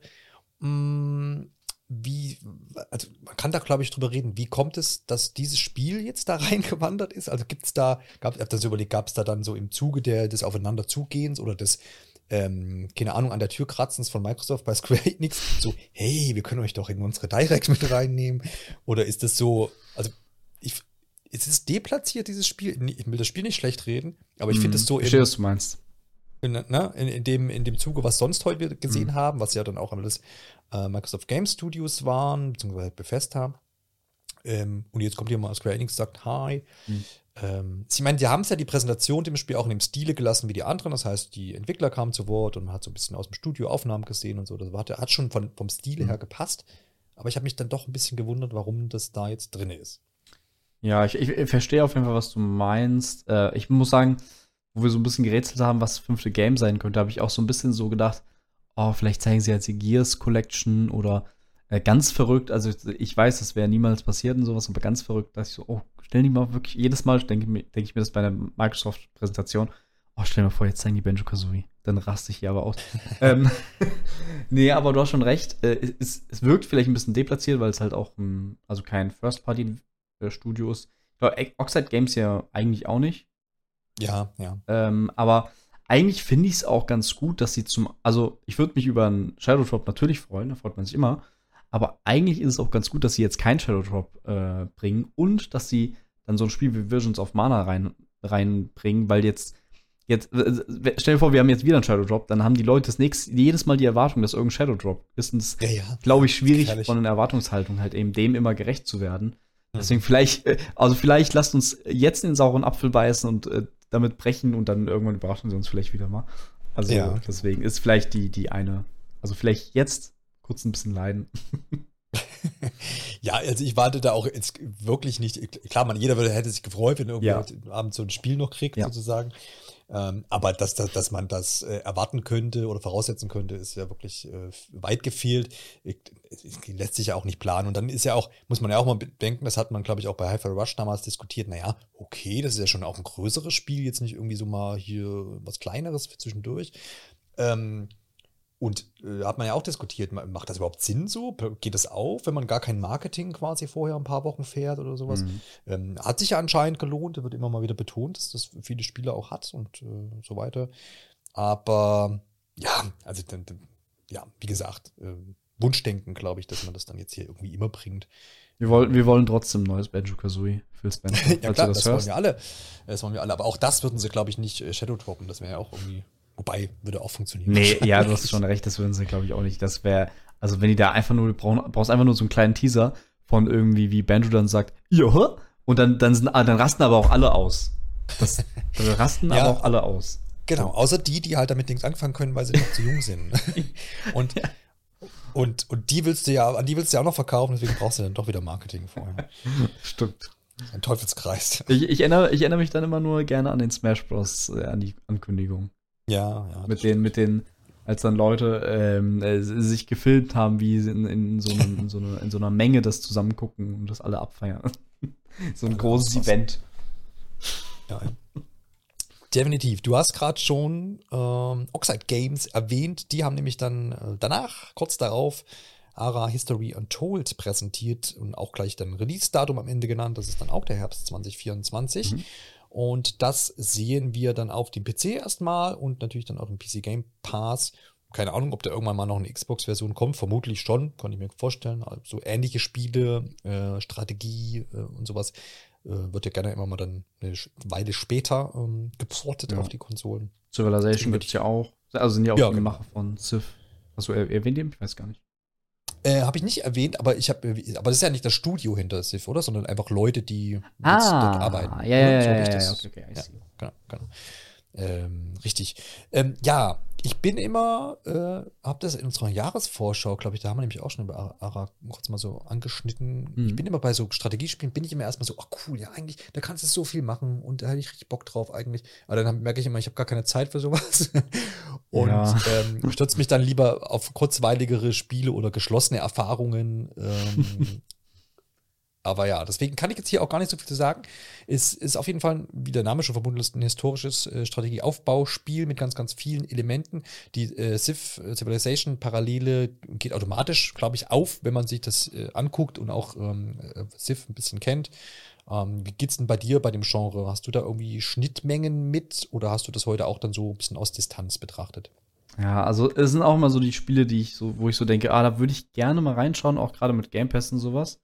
Mm, wie, also man kann da glaube ich drüber reden, wie kommt es, dass dieses Spiel jetzt da <laughs> reingewandert ist? Also gibt es da, gab ich habe das überlegt, gab es da dann so im Zuge der, des Aufeinanderzugehens oder des, ähm, keine Ahnung, an der Tür kratzens von Microsoft bei <laughs> Square Enix, so, hey, wir können euch doch in unsere Direct mit reinnehmen. Oder ist das so, also ich, ist es deplatziert, dieses Spiel? Ich will das Spiel nicht schlecht reden, aber ich finde es so Mhm. Verstehe, was du meinst. In, ne, in, in, dem, in dem Zuge, was sonst heute wir gesehen Mhm. haben, was ja dann auch alles äh, Microsoft Game Studios waren, beziehungsweise Bethesda. Ähm, und jetzt kommt hier mal Square Enix und sagt Hi. Mhm. Ähm, ich meine, die haben es ja die Präsentation dem Spiel auch in dem Stile gelassen wie die anderen. Das heißt, die Entwickler kamen zu Wort und man hat so ein bisschen aus dem Studio Aufnahmen gesehen und so. Das hat, hat schon von, vom Stile Mhm. her gepasst. Aber ich habe mich dann doch ein bisschen gewundert, warum das da jetzt drin ist. Ja, ich, ich, ich verstehe auf jeden Fall, was du meinst. Äh, ich muss sagen, wo wir so ein bisschen gerätselt haben, was das fünfte Game sein könnte, habe ich auch so ein bisschen so gedacht, oh, vielleicht zeigen sie jetzt die Gears Collection oder äh, ganz verrückt. Also ich weiß, das wäre niemals passiert und sowas, aber ganz verrückt, dass ich so, oh, stell die mal wirklich, jedes Mal denke denk ich mir das bei einer Microsoft-Präsentation, oh, stell dir mal vor, jetzt zeigen die Banjo Kazooie. Dann raste ich hier aber aus. <laughs> ähm, <laughs> nee, aber du hast schon recht. Äh, es, es wirkt vielleicht ein bisschen deplatziert, weil es halt auch ein, also kein First-Party-Studio ist. Oxide Games ja eigentlich auch nicht. Ja, ja. Ähm, aber eigentlich finde ich es auch ganz gut, dass sie zum, also ich würde mich über einen Shadow Drop natürlich freuen, da freut man sich immer. Aber eigentlich ist es auch ganz gut, dass sie jetzt keinen Shadow Drop äh, bringen und dass sie dann so ein Spiel wie Visions of Mana rein, reinbringen, weil jetzt, jetzt, stell dir vor, wir haben jetzt wieder einen Shadow Drop, dann haben die Leute das nächste, jedes Mal die Erwartung, dass irgendein Shadow Drop ist. Und es Ja, ja. glaube ich, schwierig Gefährlich. von einer Erwartungshaltung halt eben dem immer gerecht zu werden. Mhm. Deswegen vielleicht, äh, also vielleicht lasst uns jetzt den sauren Apfel beißen und äh, damit brechen und dann irgendwann überraschen sie uns vielleicht wieder mal. Also Ja. deswegen ist vielleicht die, die eine, also vielleicht jetzt kurz ein bisschen leiden. <laughs> Ja, also ich warte da auch jetzt wirklich nicht. Klar, man, jeder würde, hätte sich gefreut, wenn irgendwie Ja. heute Abend so ein Spiel noch kriegt, Ja. sozusagen. Ähm, aber dass, dass, dass man das äh, erwarten könnte oder voraussetzen könnte, ist ja wirklich äh, weit gefehlt. Lässt sich ja auch nicht planen. Und dann ist ja auch, muss man ja auch mal bedenken, das hat man, glaube ich, auch bei Hi-Fi Rush damals diskutiert. Naja, okay, das ist ja schon auch ein größeres Spiel, jetzt nicht irgendwie so mal hier was Kleineres zwischendurch. Ähm, und äh, hat man ja auch diskutiert, ma- macht das überhaupt Sinn so? Geht das auf, wenn man gar kein Marketing quasi vorher ein paar Wochen fährt oder sowas? Mhm. Ähm, hat sich ja anscheinend gelohnt, wird immer mal wieder betont, dass das viele Spieler auch hat und äh, so weiter. Aber ja, also dann, dann, ja, wie gesagt, äh, Wunschdenken, glaube ich, dass man das dann jetzt hier irgendwie immer bringt. Wir wollen, wir wollen trotzdem ein neues Banjo Kazooie für Spencer, <laughs> ja klar, das, das wollen wir alle. Das wollen wir alle. Aber auch das würden sie, glaube ich, nicht äh, Shadow droppen. Das wäre ja auch irgendwie, wobei, würde auch funktionieren. Nee, <laughs> ja, du hast schon recht, das würden sie, glaube ich, auch nicht. Das wäre, also wenn die da einfach nur, du brauchst, einfach nur so einen kleinen Teaser von irgendwie, wie Banjo dann sagt, ja, und dann, dann, sind, ah, dann rasten aber auch alle aus. Das, dann rasten <laughs> Ja. aber auch alle aus. Genau, außer die, die halt damit nichts anfangen können, weil sie noch zu jung sind. <laughs> Und, und, und die willst du ja, an die willst du ja auch noch verkaufen, deswegen brauchst du dann doch wieder Marketing vorher. Stimmt. Ein Teufelskreis. Ich, ich, erinnere, ich erinnere mich dann immer nur gerne an den Smash Bros. Äh, an die Ankündigung. Ja, ja. Mit den, mit den, als dann Leute ähm, äh, sich gefilmt haben, wie sie in, in, so einem, in, so einer, in so einer Menge das zusammengucken und das alle abfeiern. <laughs> so ein Ja, großes. Event. Ja. Definitiv. Du hast gerade schon ähm, Oxide Games erwähnt. Die haben nämlich dann äh, danach, kurz darauf, Ara History Untold präsentiert und auch gleich dann Release-Datum am Ende genannt. Das ist dann auch der Herbst 2024. Mhm. Und das sehen wir dann auf dem PC erstmal und natürlich dann auch im PC Game Pass. Keine Ahnung, ob da irgendwann mal noch eine Xbox-Version kommt. Vermutlich schon, kann ich mir vorstellen. Also so ähnliche Spiele, äh, Strategie äh, und sowas äh, wird ja gerne immer mal dann eine Weile später ähm, geportet Ja. auf die Konsolen. Civilization gibt es ja auch. Also sind ja auch Ja, die genau. Macher von Civ. Hast du er- erwähnt eben? Ich weiß gar nicht. Äh, habe ich nicht erwähnt, aber ich habe, aber das ist ja nicht das Studio hinter Civ, oder? Sondern einfach Leute, die jetzt Ah, dort arbeiten. ja, ja, ja, ja, okay, okay, ja, genau, genau. Ähm, richtig. Ähm, ja, ich bin immer, äh, habe das in unserer Jahresvorschau, glaube ich, da haben wir nämlich auch schon über Ara kurz mal so angeschnitten. Mhm. Ich bin immer bei so Strategiespielen, bin ich immer erstmal so, ach cool, ja, eigentlich, da kannst du so viel machen und da hätte ich richtig Bock drauf eigentlich. Aber dann merke ich immer, ich habe gar keine Zeit für sowas. <laughs> und Ja. ähm, stürze mich dann lieber auf kurzweiligere Spiele oder geschlossene Erfahrungen. Ähm, <laughs> aber ja, deswegen kann ich jetzt hier auch gar nicht so viel zu sagen. Es ist auf jeden Fall, wie der Name schon verbunden ist, ein historisches äh, Strategieaufbauspiel mit ganz, ganz vielen Elementen. Die äh, Civ äh, Civilization Parallele geht automatisch, glaube ich, auf, wenn man sich das äh, anguckt und auch ähm, äh, Civ ein bisschen kennt. Ähm, wie geht's denn bei dir bei dem Genre? Hast du da irgendwie Schnittmengen mit oder hast du das heute auch dann so ein bisschen aus Distanz betrachtet? Ja, also es sind auch immer so die Spiele, die ich so, wo ich so denke, ah, da würde ich gerne mal reinschauen, auch gerade mit Game Pass und sowas.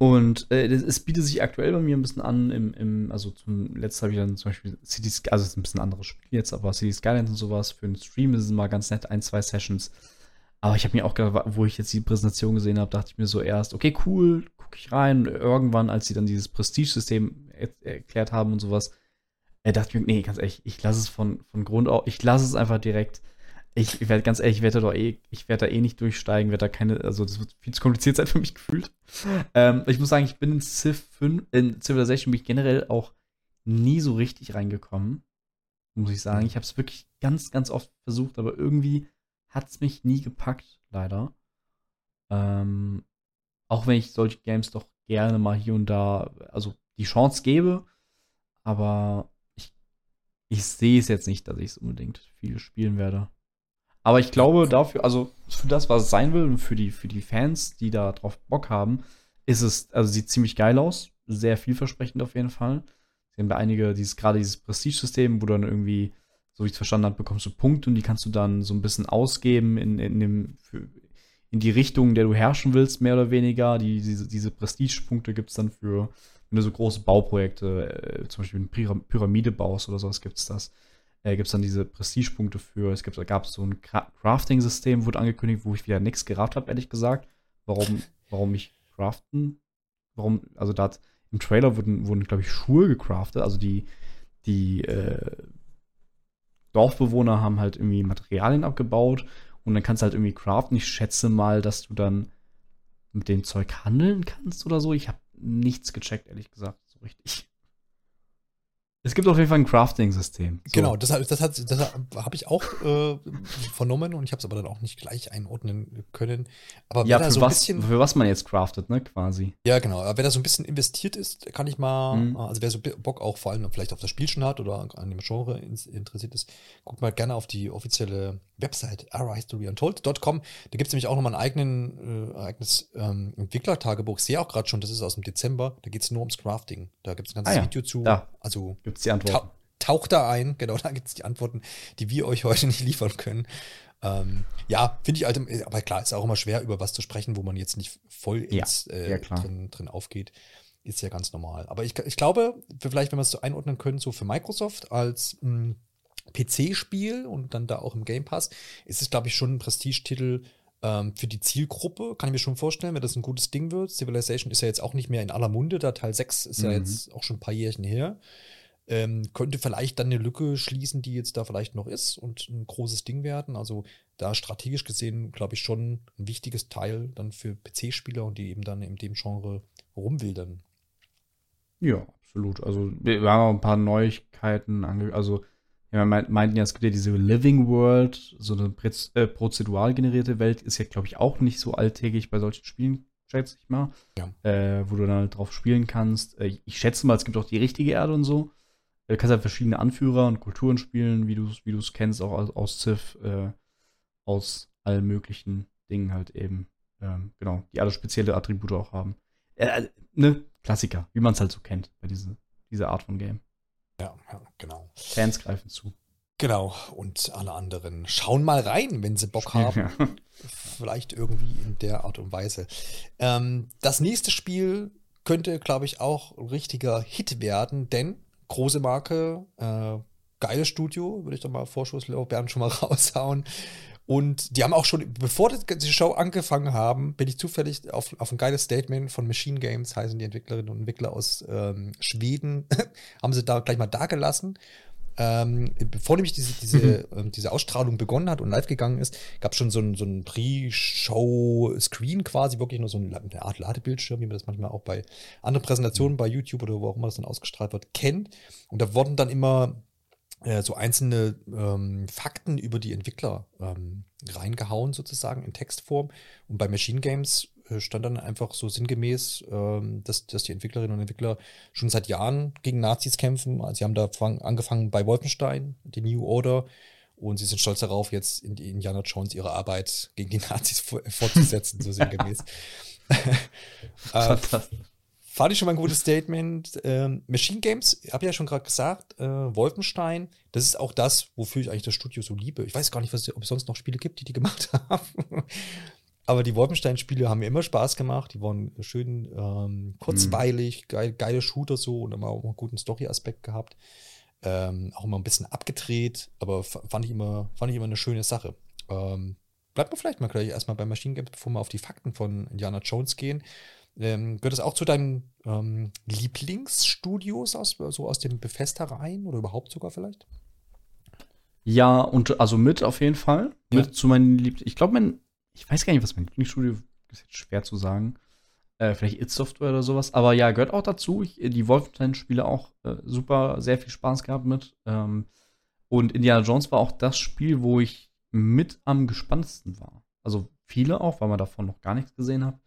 Und äh, es, bietet sich aktuell bei mir ein bisschen an, im, im also zum letzten habe ich dann zum Beispiel Cities, also es ist ein bisschen anderes Spiel jetzt, aber City Skylines und sowas für einen Stream ist es mal ganz nett, ein, zwei Sessions. Aber ich habe mir auch gedacht, wo ich jetzt die Präsentation gesehen habe, dachte ich mir so erst, okay, cool, gucke ich rein. Irgendwann, als sie dann dieses Prestige-System er erklärt haben und sowas, äh, dachte ich mir, nee, ganz ehrlich, ich lasse es von, von Grund auf, ich lasse es einfach direkt. Ich, ich werde ganz ehrlich, ich werde da eh, ich werde da eh nicht durchsteigen, werde da keine, also das wird viel zu kompliziert sein für mich gefühlt. Ähm, ich muss sagen, ich bin in Civ 5, in Civilization bin ich generell auch nie so richtig reingekommen. Muss ich sagen. Ich habe es wirklich ganz, ganz oft versucht, aber irgendwie hat es mich nie gepackt, leider. Ähm, auch wenn ich solche Games doch gerne mal hier und da, also die Chance gebe, aber ich, ich sehe es jetzt nicht, dass ich es unbedingt viel spielen werde. Aber ich glaube dafür, also für das, was es sein will und für die, für die Fans, die da drauf Bock haben, ist es, also sieht ziemlich geil aus. Sehr vielversprechend auf jeden Fall. Sie haben da einige, dieses, gerade dieses Prestige-System, wo du dann irgendwie, so wie ich es verstanden habe, bekommst du Punkte und die kannst du dann so ein bisschen ausgeben in, in dem, für, in die Richtung, in der du herrschen willst, mehr oder weniger. Die, diese, diese Prestige-Punkte gibt es dann für, wenn du so große Bauprojekte, äh, zum Beispiel eine Pyram- Pyramide baust oder sowas, gibt es das. Äh, gibt es dann diese Prestige-Punkte für. Es gibt, gab so ein Cra Crafting-System, wurde angekündigt, wo ich wieder nichts gerafft habe, ehrlich gesagt. Warum, warum ich craften? Warum, also da im Trailer wurden, wurden glaube ich, Schuhe gecraftet. Also die, die äh, Dorfbewohner haben halt irgendwie Materialien abgebaut und dann kannst du halt irgendwie craften. Ich schätze mal, dass du dann mit dem Zeug handeln kannst oder so. Ich habe nichts gecheckt, ehrlich gesagt, so richtig. Es gibt auf jeden Fall ein Crafting-System. So. Genau, das, das, hat- das habe ich auch äh, vernommen und ich habe es aber dann auch nicht gleich einordnen können. Aber Ja, für, so was, bisschen, für was man jetzt craftet, ne, quasi. ja genau, aber wer da so ein bisschen investiert ist, kann ich mal, Mhm. also wer so Bock auch vor allem vielleicht auf das Spiel schon hat oder an dem Genre interessiert ist, guckt mal gerne auf die offizielle Website arahistoryuntold.com. Da gibt es nämlich auch nochmal einen eigenen, äh, eigenes ähm, Entwicklertagebuch. Ich sehe auch gerade schon, das ist aus dem Dezember, da geht es nur ums Crafting. Da gibt es ein ganzes Ah ja, Video zu. da. Also Gibt's die Antworten. Tau taucht da ein, <laughs> genau, da gibt es die Antworten, die wir euch heute nicht liefern können. Ähm, ja, finde ich halt, aber klar, ist auch immer schwer, über was zu sprechen, wo man jetzt nicht voll ins, äh, ja, klar. drin, drin aufgeht. Ist ja ganz normal. Aber ich, ich glaube, vielleicht, wenn wir es so einordnen können, so für Microsoft als mh, PC-Spiel und dann da auch im Game Pass, ist es, glaube ich, schon ein Prestigetitel ähm, für die Zielgruppe. Kann ich mir schon vorstellen, wenn das ein gutes Ding wird. Civilization ist ja jetzt auch nicht mehr in aller Munde. Der Teil 6 ist ja Mhm. jetzt auch schon ein paar Jährchen her. Ähm, könnte vielleicht dann eine Lücke schließen, die jetzt da vielleicht noch ist und ein großes Ding werden. Also da strategisch gesehen, glaube ich, schon ein wichtiges Teil dann für PC-Spieler und die eben dann in dem Genre rumwildern. Ja, absolut. Also wir wir haben auch ein paar Neuigkeiten ange also ja, meint- meinten ja, es gibt ja diese Living World, so eine äh, prozedural generierte Welt, ist ja, glaube ich, auch nicht so alltäglich bei solchen Spielen, schätze ich mal. Ja. Äh, wo du dann halt drauf spielen kannst. Äh, ich schätze mal, es gibt auch die richtige Erde und so. Du kannst halt verschiedene Anführer und Kulturen spielen, wie du es wie du's kennst, auch aus, aus Civ, äh, aus allen möglichen Dingen halt eben. Ähm, genau, die alle spezielle Attribute auch haben. Äh, ne, Klassiker, wie man es halt so kennt bei diese, dieser Art von Game. Ja, ja, genau. Fans greifen zu. Genau. Und alle anderen schauen mal rein, wenn sie Bock haben. Ja. <laughs> Vielleicht irgendwie in der Art und Weise. Ähm, das nächste Spiel könnte, glaube ich, auch ein richtiger Hit werden, denn große Marke, äh, geiles Studio, würde ich doch mal Vorschusslorbeeren schon mal <laughs> raushauen. Und die haben auch schon, bevor die Show angefangen haben, bin ich zufällig auf, auf ein geiles Statement von Machine Games, heißen die Entwicklerinnen und Entwickler aus ähm, Schweden, <laughs> haben sie da gleich mal da gelassen. ähm, bevor nämlich diese, diese, ähm, diese Ausstrahlung begonnen hat und live gegangen ist, gab es schon so ein, so ein Pre-Show-Screen quasi, wirklich nur so eine Art Ladebildschirm, wie man das manchmal auch bei anderen Präsentationen bei YouTube oder wo auch immer das dann ausgestrahlt wird, kennt. Und da wurden dann immer äh, so einzelne ähm, Fakten über die Entwickler ähm, reingehauen, sozusagen in Textform. Und bei Machine Games äh, stand dann einfach so sinngemäß, ähm, dass, dass die Entwicklerinnen und Entwickler schon seit Jahren gegen Nazis kämpfen. Also sie haben da fang, angefangen bei Wolfenstein, die New Order, und sie sind stolz darauf, jetzt in die Indiana Jones ihre Arbeit gegen die Nazis <laughs> fortzusetzen, so sinngemäß. <laughs> äh, fand ich schon mal ein gutes Statement. Ähm, Machine Games, habe ja schon gerade gesagt, äh, Wolfenstein, das ist auch das, wofür ich eigentlich das Studio so liebe. Ich weiß gar nicht, was, ob es sonst noch Spiele gibt, die die gemacht <laughs> haben. Aber die Wolfenstein-Spiele haben mir immer Spaß gemacht. Die waren schön ähm, kurzweilig, mhm. geil, geile Shooter so und immer auch einen guten Story-Aspekt gehabt. Ähm, auch immer ein bisschen abgedreht, aber fand ich immer, fand ich immer eine schöne Sache. Ähm, bleibt man vielleicht mal gleich erstmal bei Machine Games, bevor wir auf die Fakten von Indiana Jones gehen. Ähm, gehört es auch zu deinen ähm, Lieblingsstudios aus, so aus dem Bethesda rein oder überhaupt sogar vielleicht? Ja, und also mit auf jeden Fall. Ja. Mit zu meinen Lieblings. Ich glaube, mein ich weiß gar nicht, was mein Lieblingsstudio ist jetzt schwer zu sagen. Äh, vielleicht It Software oder sowas. Aber ja, gehört auch dazu. Ich, die Wolfenstein-Spiele auch äh, super, sehr viel Spaß gehabt mit. Ähm, und Indiana Jones war auch das Spiel, wo ich mit am gespanntesten war. Also viele auch, weil man davon noch gar nichts gesehen hat.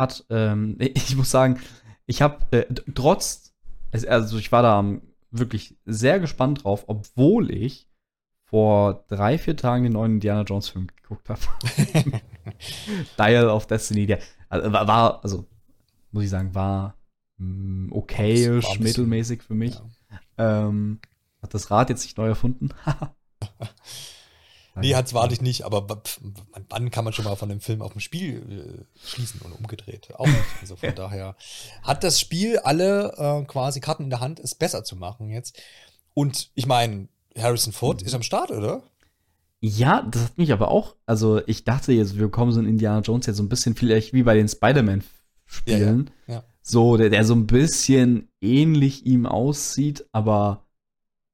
Hat ähm, <laughs> ich muss sagen, ich habe äh, trotz, also ich war da wirklich sehr gespannt drauf, obwohl ich vor drei, vier Tagen den neuen Indiana Jones Film geguckt habe. <laughs> Dial of Destiny, der also, war, also muss ich sagen, war mh, mm, okayisch, mittelmäßig für mich. Ja. Ähm, hat das Rad jetzt nicht neu erfunden? <laughs> nee, hat's wahrlich nicht, aber wann kann man schon mal von dem Film auf dem Spiel äh, schließen und umgedreht? Auch nicht. Also von <laughs> daher hat das Spiel alle äh, quasi Karten in der Hand, es besser zu machen jetzt. Und ich meine, Harrison Ford mhm. ist am Start, oder? Ja, das hat mich aber auch, also ich dachte jetzt, wir kommen so in Indiana Jones jetzt so ein bisschen vielleicht wie bei den Spider-Man-Spielen. Ja, ja, ja. So, der, der so ein bisschen ähnlich ihm aussieht, aber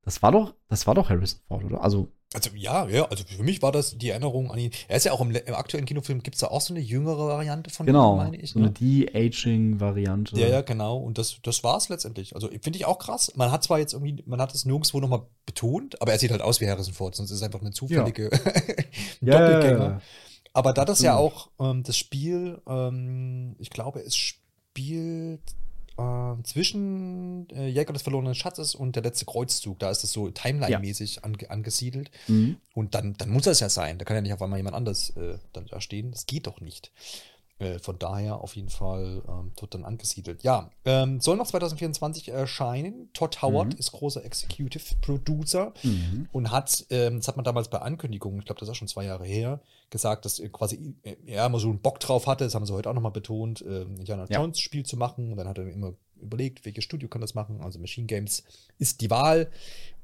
das war doch, das war doch Harrison Ford, oder? Also also ja, ja, also für mich war das die Erinnerung an ihn. Er ist ja auch im, im aktuellen Kinofilm, gibt es da auch so eine jüngere Variante von genau, ihm, meine ich. So ne? eine De-Aging-Variante. Ja, ja, genau. Und das, das war es letztendlich. Also finde ich auch krass. Man hat zwar jetzt irgendwie, man hat es nirgendwo nochmal betont, aber er sieht halt aus wie Harrison Ford, sonst ist es einfach eine zufällige ja. Doppelgänger. <laughs> Ja, ja, aber da das ja auch ähm, das Spiel, ähm, ich glaube, es spielt äh, zwischen äh, Jäger des verlorenen Schatzes und der letzte Kreuzzug. Da ist das so Timeline-mäßig ja. ange angesiedelt. Mhm. Und dann, dann muss das ja sein. Da kann ja nicht auf einmal jemand anders äh, dann da stehen. Das geht doch nicht. Äh, von daher auf jeden Fall ähm, dort dann angesiedelt. Ja, ähm, soll noch 2024 erscheinen. Todd Howard mhm. ist großer Executive Producer mhm. und hat, ähm, das hat man damals bei Ankündigungen, ich glaube, das ist auch schon zwei Jahre her, gesagt, dass quasi er immer so einen Bock drauf hatte, das haben sie heute auch nochmal betont, äh, Indiana ja. Jones Spiel zu machen. Und dann hat er immer überlegt, welches Studio kann das machen. Also Machine Games ist die Wahl.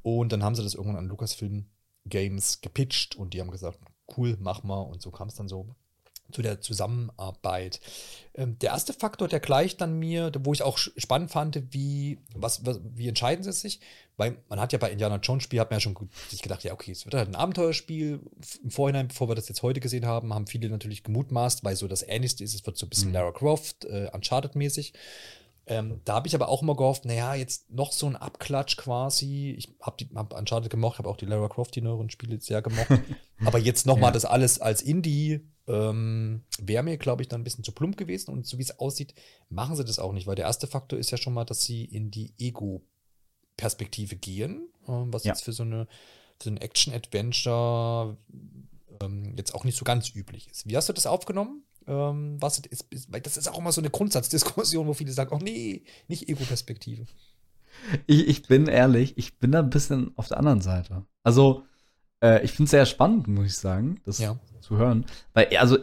Und dann haben sie das irgendwann an Lucasfilm Games gepitcht und die haben gesagt, cool, mach mal. Und so kam es dann so zu der Zusammenarbeit. Ähm, der erste Faktor, der gleicht dann mir, wo ich auch spannend fand, wie, was, was, wie entscheiden sie sich? Weil man hat ja bei Indiana Jones Spiel, hat man ja schon sich gedacht, ja, okay, es wird halt ein Abenteuerspiel. Im Vorhinein, bevor wir das jetzt heute gesehen haben, haben viele natürlich gemutmaßt, weil so das Ähnlichste ist, es wird so ein bisschen mhm. Lara Croft, äh, Uncharted-mäßig. Ähm, da habe ich aber auch immer gehofft, naja, jetzt noch so ein Abklatsch quasi. Ich habe hab Uncharted gemocht, habe auch die Lara Croft, die neueren Spiele sehr gemocht. <laughs> aber jetzt nochmal ja. das alles als Indie ähm, wäre mir, glaube ich, dann ein bisschen zu plump gewesen. Und so wie es aussieht, machen sie das auch nicht, weil der erste Faktor ist ja schon mal, dass sie in die Ego-Perspektive gehen, ähm, was ja. jetzt für so eine für so ein Action-Adventure ähm, jetzt auch nicht so ganz üblich ist. Wie hast du das aufgenommen? Ähm, was ist, ist, das ist auch immer so eine Grundsatzdiskussion, wo viele sagen, oh nee, nicht Ego-Perspektive. Ich, ich bin ehrlich, ich bin da ein bisschen auf der anderen Seite. Also, äh, ich finde es sehr spannend, muss ich sagen, das ja. zu hören. Weil, also,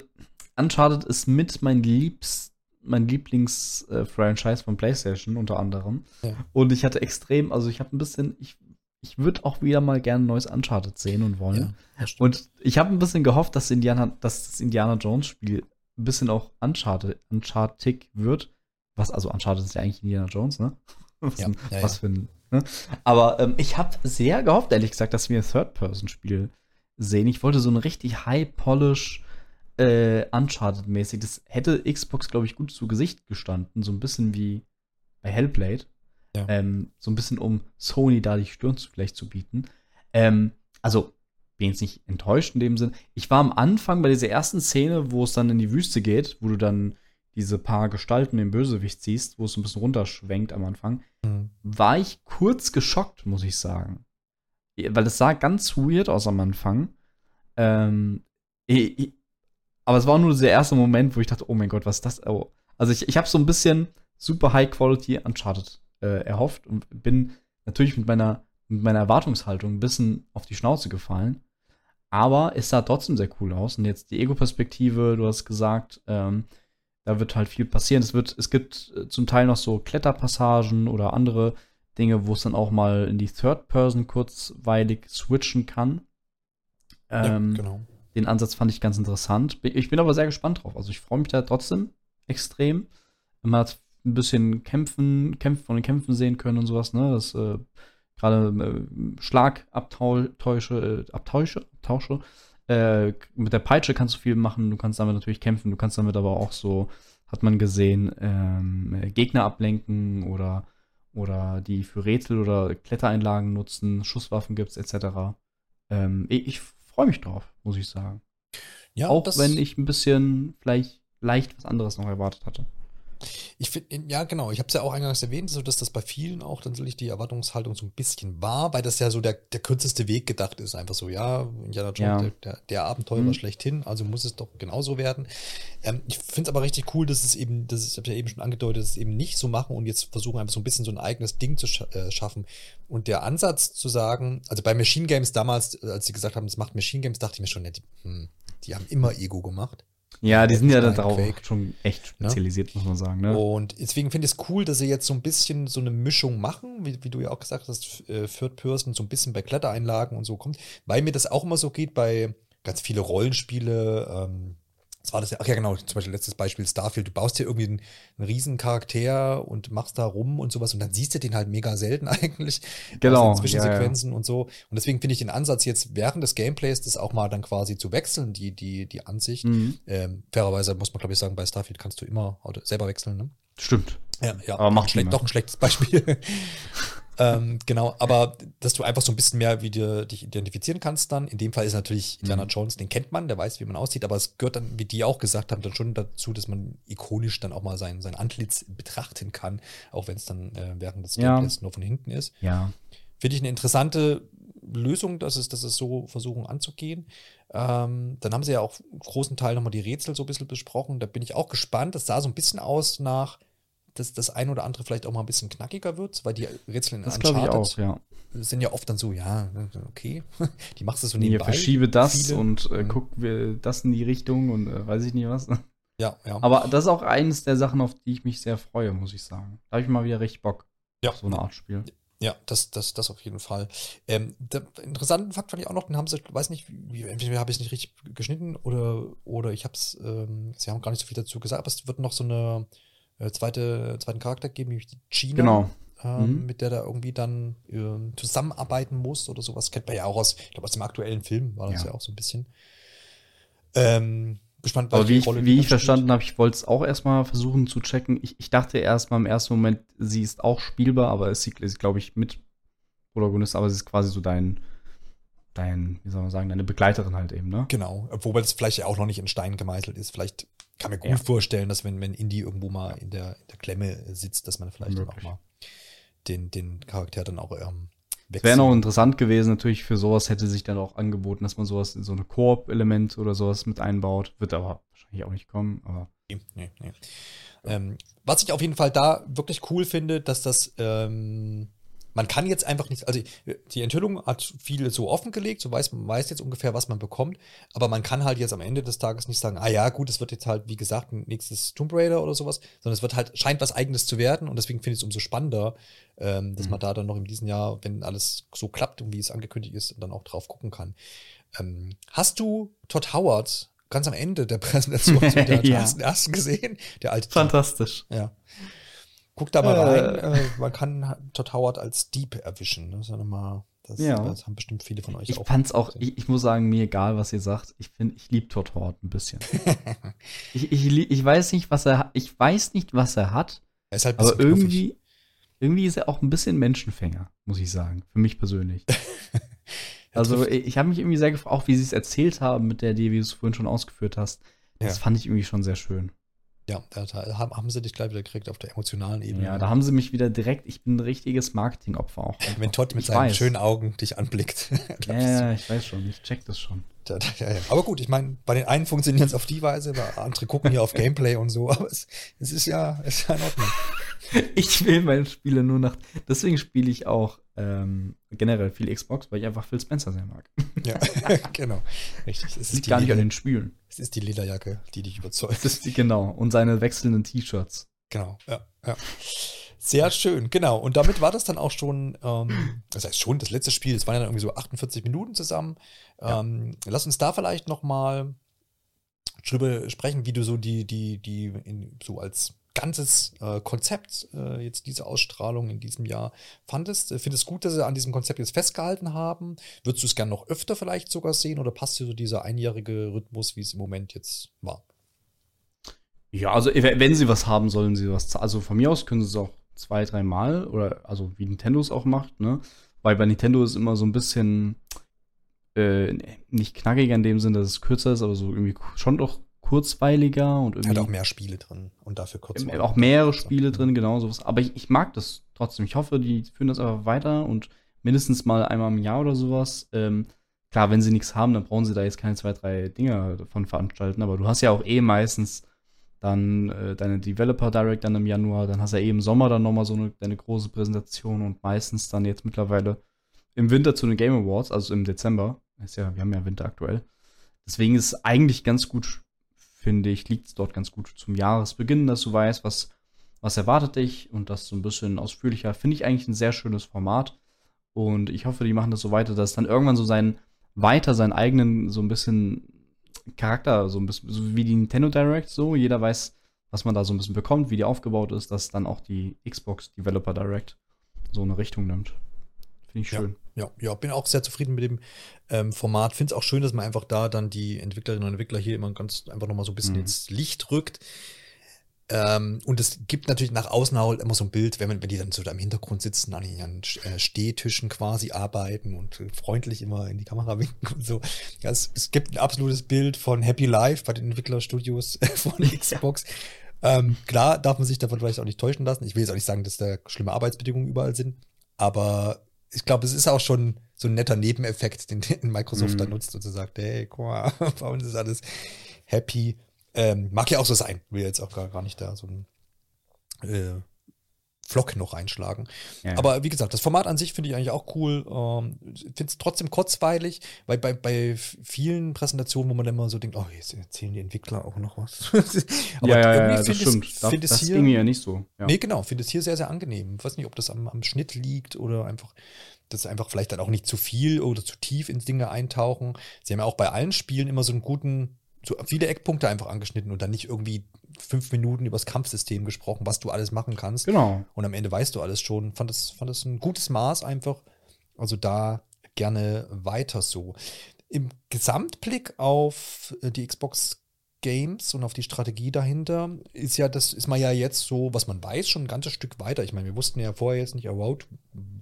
Uncharted ist mit mein Liebst, mein Lieblings-Franchise äh, von PlayStation unter anderem. Ja. Und ich hatte extrem, also ich habe ein bisschen, ich, ich würde auch wieder mal gerne ein neues Uncharted sehen und wollen. Ja, und ich habe ein bisschen gehofft, dass, Indiana, dass das Indiana Jones Spiel ein bisschen auch Uncharted, Uncharted wird. Was, also Uncharted ist ja eigentlich Indiana Jones, ne? <laughs> was, Ja, ja, was für ein. Ne? Aber ähm, ich habe sehr gehofft, ehrlich gesagt, dass wir ein Third-Person-Spiel sehen. Ich wollte so ein richtig high-polish äh, Uncharted-mäßig. Das hätte Xbox, glaube ich, gut zu Gesicht gestanden. So ein bisschen wie bei Hellblade. Ja. Ähm, so ein bisschen, um Sony da die Stirn zu, vielleicht zu bieten. Ähm, also, bin jetzt nicht enttäuscht in dem Sinn. Ich war am Anfang bei dieser ersten Szene, wo es dann in die Wüste geht, wo du dann diese paar Gestalten den Bösewicht siehst, wo es ein bisschen runterschwenkt am Anfang, Mhm. war ich kurz geschockt, muss ich sagen. Weil es sah ganz weird aus am Anfang. Ähm, ich, ich, aber es war nur der erste Moment, wo ich dachte, oh mein Gott, was ist das? Oh. Also ich, ich habe so ein bisschen super High Quality Uncharted äh, erhofft und bin natürlich mit meiner, mit meiner Erwartungshaltung ein bisschen auf die Schnauze gefallen. Aber es sah trotzdem sehr cool aus. Und jetzt die Ego-Perspektive, du hast gesagt, ähm, da wird halt viel passieren. Es, wird, es gibt äh, zum Teil noch so Kletterpassagen oder andere Dinge, wo es dann auch mal in die Third Person kurzweilig switchen kann. Ähm, ja, genau. Den Ansatz fand ich ganz interessant. Ich bin aber sehr gespannt drauf. Also ich freue mich da trotzdem extrem. Man hat ein bisschen Kämpfen, Kämpfen von den Kämpfen sehen können und sowas, ne? Das äh, gerade äh, Schlagabtäusche, äh, Abtausche, Abtausche. Äh, mit der Peitsche kannst du viel machen, du kannst damit natürlich kämpfen, du kannst damit aber auch so, hat man gesehen, ähm, äh, Gegner ablenken oder, oder die für Rätsel oder Klettereinlagen nutzen, Schusswaffen gibt's etc. Ähm, ich ich freue mich drauf, muss ich sagen. Ja, auch wenn ich ein bisschen vielleicht leicht was anderes noch erwartet hatte. Ich finde, ja, genau. Ich habe es ja auch eingangs erwähnt, so dass das bei vielen auch dann natürlich die Erwartungshaltung so ein bisschen war, weil das ja so der, der kürzeste Weg gedacht ist. Einfach so, ja, Indiana Jones, Ja. der, der, Abenteurer Mhm. schlechthin, also muss es doch genauso werden. Ähm, ich finde es aber richtig cool, dass es eben, das ist, ich habe ja eben schon angedeutet, dass es eben nicht so machen und jetzt versuchen einfach so ein bisschen so ein eigenes Ding zu scha äh, schaffen. Und der Ansatz zu sagen, also bei Machine Games damals, äh, als sie gesagt haben, das macht Machine Games, dachte ich mir schon, ja, die, hm, die haben immer Ego gemacht. Ja, die sind ja Stein darauf Quake. schon echt Ne? spezialisiert, muss man sagen. Ne? Und deswegen finde ich es cool, dass sie jetzt so ein bisschen so eine Mischung machen, wie, wie du ja auch gesagt hast, äh, Third Person so ein bisschen bei Klettereinlagen und so kommt, weil mir das auch immer so geht bei ganz viele Rollenspiele. Ähm, was war das ja? Ach ja, genau, zum Beispiel letztes Beispiel Starfield. Du baust hier irgendwie einen, einen riesen Charakter und machst da rum und sowas und dann siehst du den halt mega selten <laughs> eigentlich. Genau, Also in ja, ja. Zwischensequenzen und so. Und deswegen finde ich den Ansatz jetzt während des Gameplays, das auch mal dann quasi zu wechseln, die, die, die Ansicht. Mhm. Ähm, fairerweise muss man, glaube ich, sagen, bei Starfield kannst du immer selber wechseln, ne? Stimmt. Ja, ja. Aber macht doch ein schlechtes Beispiel. <laughs> ähm, genau, aber dass du einfach so ein bisschen mehr wie du dich identifizieren kannst dann. In dem Fall ist natürlich Indiana Mhm. Jones, den kennt man, der weiß, wie man aussieht, aber es gehört dann, wie die auch gesagt haben, dann schon dazu, dass man ikonisch dann auch mal sein, sein Antlitz betrachten kann, auch wenn es dann äh, während des Ja. Gameplays nur von hinten ist. Ja. Finde ich eine interessante Lösung, dass es, dass es so versuchen anzugehen. Ähm, dann haben sie ja auch einen großen Teil nochmal die Rätsel so ein bisschen besprochen. Da bin ich auch gespannt. Das sah so ein bisschen aus nach, dass das ein oder andere vielleicht auch mal ein bisschen knackiger wird, weil die Rätsel in Das glaube ich auch, ja. sind ja oft dann so, ja, okay, <laughs> die machst du so nebenbei. verschiebe das viele. und äh, Mhm. guck wir das in die Richtung und äh, weiß ich nicht was. Ja, ja. Aber das ist auch eines der Sachen, auf die ich mich sehr freue, muss ich sagen. Da habe ich mal wieder richtig Bock Ja. auf so eine Art Spiel. Ja, das, das, das auf jeden Fall. Ähm, der interessanten Fakt fand ich auch noch, den haben sie, weiß nicht, entweder habe ich es nicht richtig geschnitten oder, oder ich habe es, ähm, sie haben gar nicht so viel dazu gesagt, aber es wird noch so eine äh, zweite, zweiten Charakter geben, nämlich die China, Genau. ähm, Mhm. mit der da irgendwie dann ähm, zusammenarbeiten muss oder sowas. Kennt man ja auch aus, ich glaube, aus dem aktuellen Film war das ja, Ja. auch so ein bisschen. Ähm, gespannt, Aber wie ich, Rolle wie ich verstanden habe, ich wollte es auch erstmal versuchen zu checken. Ich, ich dachte erstmal im ersten Moment, sie ist auch spielbar, aber sie, ist, glaube ich, mit Protagonist, aber sie ist quasi so dein, dein, wie soll man sagen, deine Begleiterin halt eben, ne? Genau, wobei das vielleicht ja auch noch nicht in Stein gemeißelt ist. Vielleicht kann man gut Ja. vorstellen, dass wenn, wenn Indie irgendwo mal in der, in der Klemme sitzt, dass man vielleicht dann auch mal den, den Charakter dann auch ähm, Es wäre noch interessant gewesen, natürlich für sowas hätte sich dann auch angeboten, dass man sowas in so eine Koop-Element oder sowas mit einbaut. Wird aber wahrscheinlich auch nicht kommen, aber nee, nee. Ähm, was ich auf jeden Fall da wirklich cool finde, dass das, ähm, man kann jetzt einfach nicht, also die Enthüllung hat viel so offengelegt, so weiß man weiß jetzt ungefähr, was man bekommt, aber man kann halt jetzt am Ende des Tages nicht sagen, ah ja, gut, es wird jetzt halt, wie gesagt, ein nächstes Tomb Raider oder sowas, sondern es wird halt, scheint was Eigenes zu werden und deswegen finde ich es umso spannender, ähm, dass Mhm. man da dann noch in diesem Jahr, wenn alles so klappt und wie es angekündigt ist, dann auch drauf gucken kann. Ähm, hast du Todd Howard ganz am Ende der <laughs> Präsentation <laughs> Ja. ersten, ersten gesehen? Der alte fantastisch. Ja. Guck da mal rein. Äh, man kann Todd Howard als Dieb erwischen. Das ist ja nochmal. Das, Ja. das haben bestimmt viele von euch Ich auch. fand's auch, ich, ich muss sagen, mir egal, was ihr sagt. Ich finde, ich liebe Todd Howard ein bisschen. <laughs> ich, ich, ich weiß nicht, was er hat. Ich weiß nicht, was er hat, er ist halt aber knuffig. irgendwie, irgendwie ist er auch ein bisschen Menschenfänger, muss ich sagen. Für mich persönlich. <laughs> Er Also ich, ich habe mich irgendwie sehr gefragt, auch wie sie es erzählt haben mit der Idee, wie du es vorhin schon ausgeführt hast. Das Ja. fand ich irgendwie schon sehr schön. Ja, da, da haben, sie dich gleich wieder gekriegt auf der emotionalen Ebene. Ja, da haben sie mich wieder direkt, ich bin ein richtiges Marketingopfer auch. <laughs> Wenn Todd mit Ich seinen weiß. schönen Augen dich anblickt. <laughs> Ja, ja, ich weiß schon, ich check das schon. da, da, ja, ja. Aber gut, ich meine, bei den einen funktioniert es auf die Weise, bei andere gucken hier auf Gameplay und so, aber es, es ist ja, es ist ja in Ordnung. <laughs> Ich will meine Spiele nur nach. Deswegen spiele ich auch ähm, generell viel Xbox, weil ich einfach Phil Spencer sehr mag. <laughs> Ja, <laughs> genau. Richtig. Es liegt die gar nicht an den Spielen. es ist die Lederjacke, die dich überzeugt. Die, genau. Und seine wechselnden T-Shirts. Genau, ja, ja. Sehr schön, genau. Und damit war das dann auch schon, ähm, das heißt schon, das letzte Spiel, es waren ja dann irgendwie so 48 Minuten zusammen. Ähm, lass uns da vielleicht noch mal drüber sprechen, wie du so die, die, die in, so als ganzes äh, Konzept äh, jetzt diese Ausstrahlung in diesem Jahr fandest. Findest du gut, dass sie an diesem Konzept jetzt festgehalten haben? Würdest du es gern noch öfter vielleicht sogar sehen oder passt dir so dieser einjährige Rhythmus, wie es im Moment jetzt war? Ja, also wenn sie was haben, sollen sie was. Also von mir aus können sie es auch zwei, dreimal oder also wie Nintendo es auch macht, ne? Weil bei Nintendo ist immer so ein bisschen äh, nicht knackiger in dem Sinne, dass es kürzer ist, aber so irgendwie schon doch kurzweiliger und irgendwie Hat auch mehr Spiele drin und dafür kurz. Ähm, auch mehrere Spiele drin, genau sowas. Aber ich, ich mag das trotzdem. Ich hoffe, die führen das einfach weiter und mindestens mal einmal im Jahr oder sowas. Ähm, klar, wenn sie nichts haben, dann brauchen sie da jetzt keine zwei, drei Dinger davon veranstalten. Aber du hast ja auch eh meistens dann äh, deine Developer Direct dann im Januar, dann hast du ja eh im Sommer dann nochmal so eine, deine große Präsentation und meistens dann jetzt mittlerweile im Winter zu den Game Awards, also im Dezember. Ist ja, wir haben ja Winter aktuell. Deswegen ist es eigentlich ganz gut, finde ich, liegt es dort ganz gut zum Jahresbeginn, dass du weißt, was, was erwartet dich und das so ein bisschen ausführlicher. Finde ich eigentlich ein sehr schönes Format. Und ich hoffe, die machen das so weiter, dass dann irgendwann so sein, weiter seinen eigenen, so ein bisschen Charakter, so ein bisschen, so wie die Nintendo Direct, so. Jeder weiß, was man da so ein bisschen bekommt, wie die aufgebaut ist, dass dann auch die Xbox Developer Direct so eine Richtung nimmt. Finde ich Ja. schön. Ja, ja, bin auch sehr zufrieden mit dem ähm, Format. Finde es auch schön, dass man einfach da dann die Entwicklerinnen und Entwickler hier immer ganz einfach nochmal so ein bisschen Mhm. ins Licht rückt. Ähm, und es gibt natürlich nach außen halt immer so ein Bild, wenn, man, wenn die dann so da im Hintergrund sitzen, an ihren äh, Stehtischen quasi arbeiten und äh, freundlich immer in die Kamera <laughs> winken und so. Ja, es, es gibt ein absolutes Bild von Happy Life bei den Entwicklerstudios <laughs> von Xbox. Ähm, klar darf man sich davon vielleicht auch nicht täuschen lassen. Ich will jetzt auch nicht sagen, dass da schlimme Arbeitsbedingungen überall sind, aber ich glaube, es ist auch schon so ein netter Nebeneffekt, den, den <laughs> Microsoft Mhm. da nutzt und so sagt, hey, guck mal, <laughs> bei uns ist alles happy. Ähm, mag ja auch so sein. Will jetzt auch gar, gar nicht da so einen äh, Vlog noch reinschlagen. Ja. Aber wie gesagt, das Format an sich finde ich eigentlich auch cool. Ähm, finde es trotzdem kurzweilig, weil bei, bei vielen Präsentationen, wo man dann immer so denkt, oh, jetzt erzählen die Entwickler auch noch was. <laughs> Aber ja, ja, ja, irgendwie das finde ich Das, find es das hier, ging mir ja nicht so. Ja. Nee, genau, finde es hier sehr, sehr angenehm. Ich weiß nicht, ob das am, am Schnitt liegt oder einfach, dass einfach vielleicht dann auch nicht zu viel oder zu tief ins Dinge eintauchen. Sie haben ja auch bei allen Spielen immer so einen guten, so viele Eckpunkte einfach angeschnitten und dann nicht irgendwie fünf Minuten übers Kampfsystem gesprochen, was du alles machen kannst. Genau. Und am Ende weißt du alles schon. Fand das, fand das ein gutes Maß einfach. Also da gerne weiter so. Im Gesamtblick auf die Xbox Games und auf die Strategie dahinter ist ja, das ist man ja jetzt so, was man weiß, schon ein ganzes Stück weiter. Ich meine, wir wussten ja vorher jetzt nicht, oh, wow,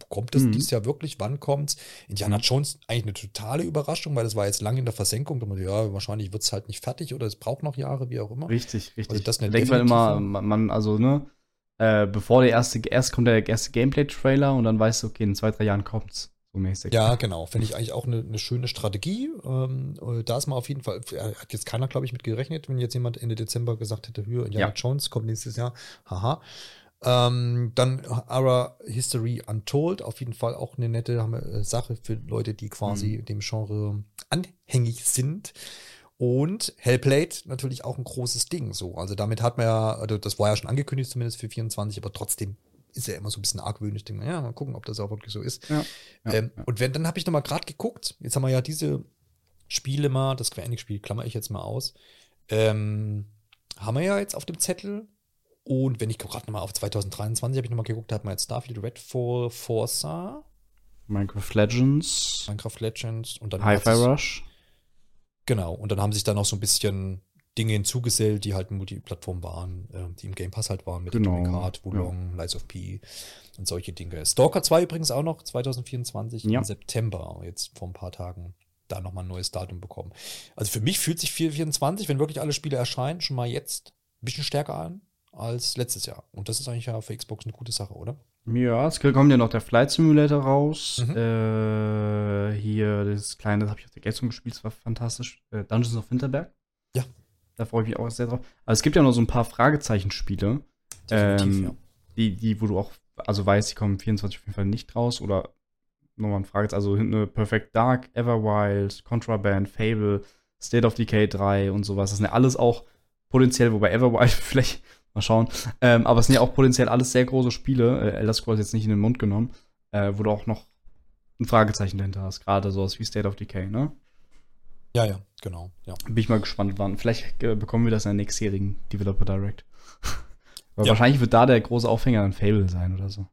kommt das Mhm. dieses Jahr wirklich? Wann kommt's? Indiana Mhm. Jones eigentlich eine totale Überraschung, weil das war jetzt lange in der Versenkung. Da man, ja, wahrscheinlich wird's halt nicht fertig oder es braucht noch Jahre, wie auch immer. Richtig, richtig. Also das denkt man immer, man, man- also, ne, äh, bevor der erste, erst kommt der erste Gameplay-Trailer und dann weißt du, okay, in zwei, drei Jahren kommt's. So mäßig. Ja, genau. Finde ich eigentlich auch eine, eine schöne Strategie. Ähm, äh, da ist man auf jeden Fall, hat jetzt keiner, glaube ich, mit gerechnet, wenn jetzt jemand Ende Dezember gesagt hätte, hier, Indiana Ja. Jones kommt nächstes Jahr. Haha. Ähm, dann Ara History Untold, auf jeden Fall auch eine nette äh, Sache für Leute, die quasi dem Genre anhängig sind. Und Hellblade natürlich auch ein großes Ding. So, also damit hat man ja, also das war ja schon angekündigt, zumindest für 24, aber trotzdem ist ja immer so ein bisschen argwöhnisch. Denke, ja, mal gucken, ob das auch wirklich so ist. Ja, ähm, ja. Und wenn, dann habe ich noch mal gerade geguckt. Jetzt haben wir ja diese Spiele mal, das Square Enix Spiel klammer ich jetzt mal aus. Ähm, haben wir ja jetzt auf dem Zettel. Und wenn ich gerade nochmal auf 2023 habe ich nochmal geguckt, da hat man jetzt Starfield, Redfall, Forza, Minecraft Legends, Minecraft Legends und dann Hi-Fi Rush. Genau, und dann haben sich da noch so ein bisschen Dinge hinzugesellt, die halt Multiplattform waren, äh, die im Game Pass halt waren, mit Genau, Atomic Heart, Wulong, Lies of P und solche Dinge. Stalker 2 übrigens auch noch, 2024 Ja. im September, jetzt vor ein paar Tagen, da nochmal ein neues Datum bekommen. Also für mich fühlt sich 424, wenn wirklich alle Spiele erscheinen, schon mal jetzt ein bisschen stärker an als letztes Jahr. Und das ist eigentlich ja für Xbox eine gute Sache, oder? Ja, es kommt ja noch der Flight Simulator raus. Mhm. Äh, hier, das kleine, das habe ich auf der Gamescom gespielt, das war fantastisch. Äh, Dungeons of Winterberg. Ja. Da freue ich mich auch sehr drauf. Aber es gibt ja noch so ein paar Fragezeichen-Spiele, ähm, ja. die, die, wo du auch, also weißt, die kommen 24 auf jeden Fall nicht raus. Oder nochmal ein Fragezeichen, also eine Perfect Dark, Everwild, Contraband, Fable, State of Decay 3 und sowas. Das sind ja alles auch potenziell, wobei Everwild <laughs> vielleicht mal schauen. Ähm, aber es sind ja auch potenziell alles sehr große Spiele. Äh, Elder Scrolls jetzt nicht in den Mund genommen, äh, wo du auch noch ein Fragezeichen dahinter hast. Gerade sowas wie State of Decay, ne? Ja, ja, genau. Ja. Bin ich mal gespannt, wann. Vielleicht äh, bekommen wir das in der nächstjährigen Developer Direct. <laughs> Weil Ja. wahrscheinlich wird da der große Aufhänger dann Fable sein oder so.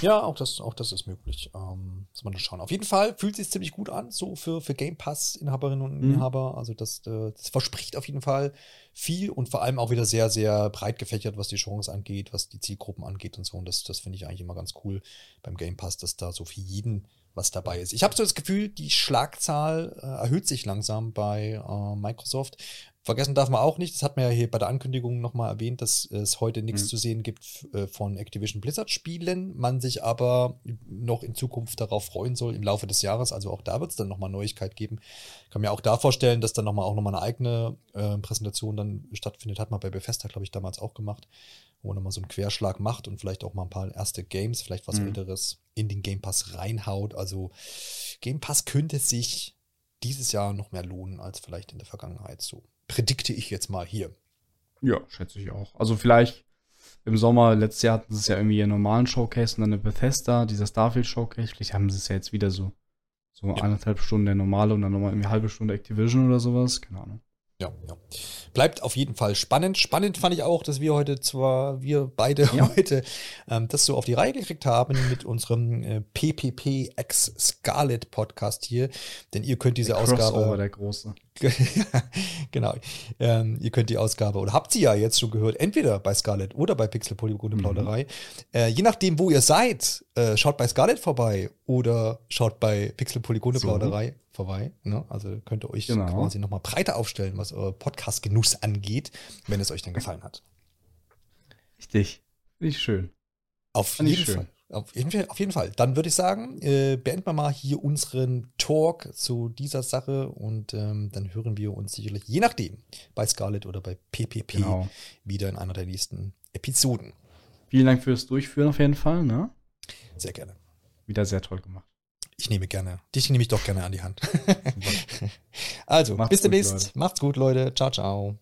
Ja, auch das, auch das ist möglich. Ähm, muss man schauen. Auf jeden Fall fühlt sich ziemlich gut an, so für, für Game Pass-Inhaberinnen und Mhm. Inhaber. Also das, äh, das verspricht auf jeden Fall viel und vor allem auch wieder sehr, sehr breit gefächert, was die Chance angeht, was die Zielgruppen angeht und so. Und das, das finde ich eigentlich immer ganz cool beim Game Pass, dass da so für jeden was dabei ist. Ich habe so das Gefühl, die Schlagzahl äh, erhöht sich langsam bei äh, Microsoft. Vergessen darf man auch nicht, das hat man ja hier bei der Ankündigung nochmal erwähnt, dass es heute nichts Mhm. zu sehen gibt äh, von Activision Blizzard Spielen, man sich aber noch in Zukunft darauf freuen soll im Laufe des Jahres. Also auch da wird es dann nochmal Neuigkeit geben. Ich kann mir auch da vorstellen, dass dann nochmal auch nochmal eine eigene äh, Präsentation dann stattfindet. Hat man bei Bethesda, glaube ich, damals auch gemacht, wo man nochmal so einen Querschlag macht und vielleicht auch mal ein paar erste Games, vielleicht was Mhm. Älteres in den Game Pass reinhaut. Also Game Pass könnte sich dieses Jahr noch mehr lohnen als vielleicht in der Vergangenheit. So predikte ich jetzt mal hier. Ja, schätze ich auch. Also vielleicht im Sommer, letztes Jahr hatten sie es ja irgendwie einen normalen Showcase und dann eine Bethesda, dieser Starfield Showcase. Vielleicht haben sie es ja jetzt wieder so. So Ja. eineinhalb Stunden der normale und dann nochmal eine halbe Stunde Activision oder sowas. Keine Ahnung. Ja, ja. Bleibt auf jeden Fall spannend. Spannend fand ich auch, dass wir heute zwar, wir beide Ja. <laughs> heute ähm, das so auf die Reihe gekriegt haben mit unserem äh, PPP X Scarlet Podcast hier. Denn ihr könnt diese Der Ausgabe. Der große. <laughs> genau. Ähm, ihr könnt die Ausgabe, oder habt sie ja jetzt schon gehört, entweder bei Scarlett oder bei Pixel Polygone Plauderei. Äh, je nachdem, wo ihr seid, äh, schaut bei Scarlett vorbei oder schaut bei Pixel Polygone So. Vorbei. Ne? Also könnt ihr euch Genau. quasi nochmal breiter aufstellen, was euer Podcast-Genuss angeht, wenn es euch dann gefallen hat. Richtig. Nicht schön. Auf ich jeden schön. Fall. Auf jeden, Fall, auf jeden Fall. Dann würde ich sagen, äh, beenden wir mal hier unseren Talk zu dieser Sache und ähm, dann hören wir uns sicherlich, je nachdem, bei Scarlett oder bei PPP Genau. wieder in einer der nächsten Episoden. Vielen Dank fürs Durchführen auf jeden Fall. Ne? Sehr gerne. Wieder sehr toll gemacht. Ich nehme gerne, dich nehme ich doch gerne an die Hand. <laughs> also, Macht's bis demnächst. Macht's gut, Leute. Ciao, ciao.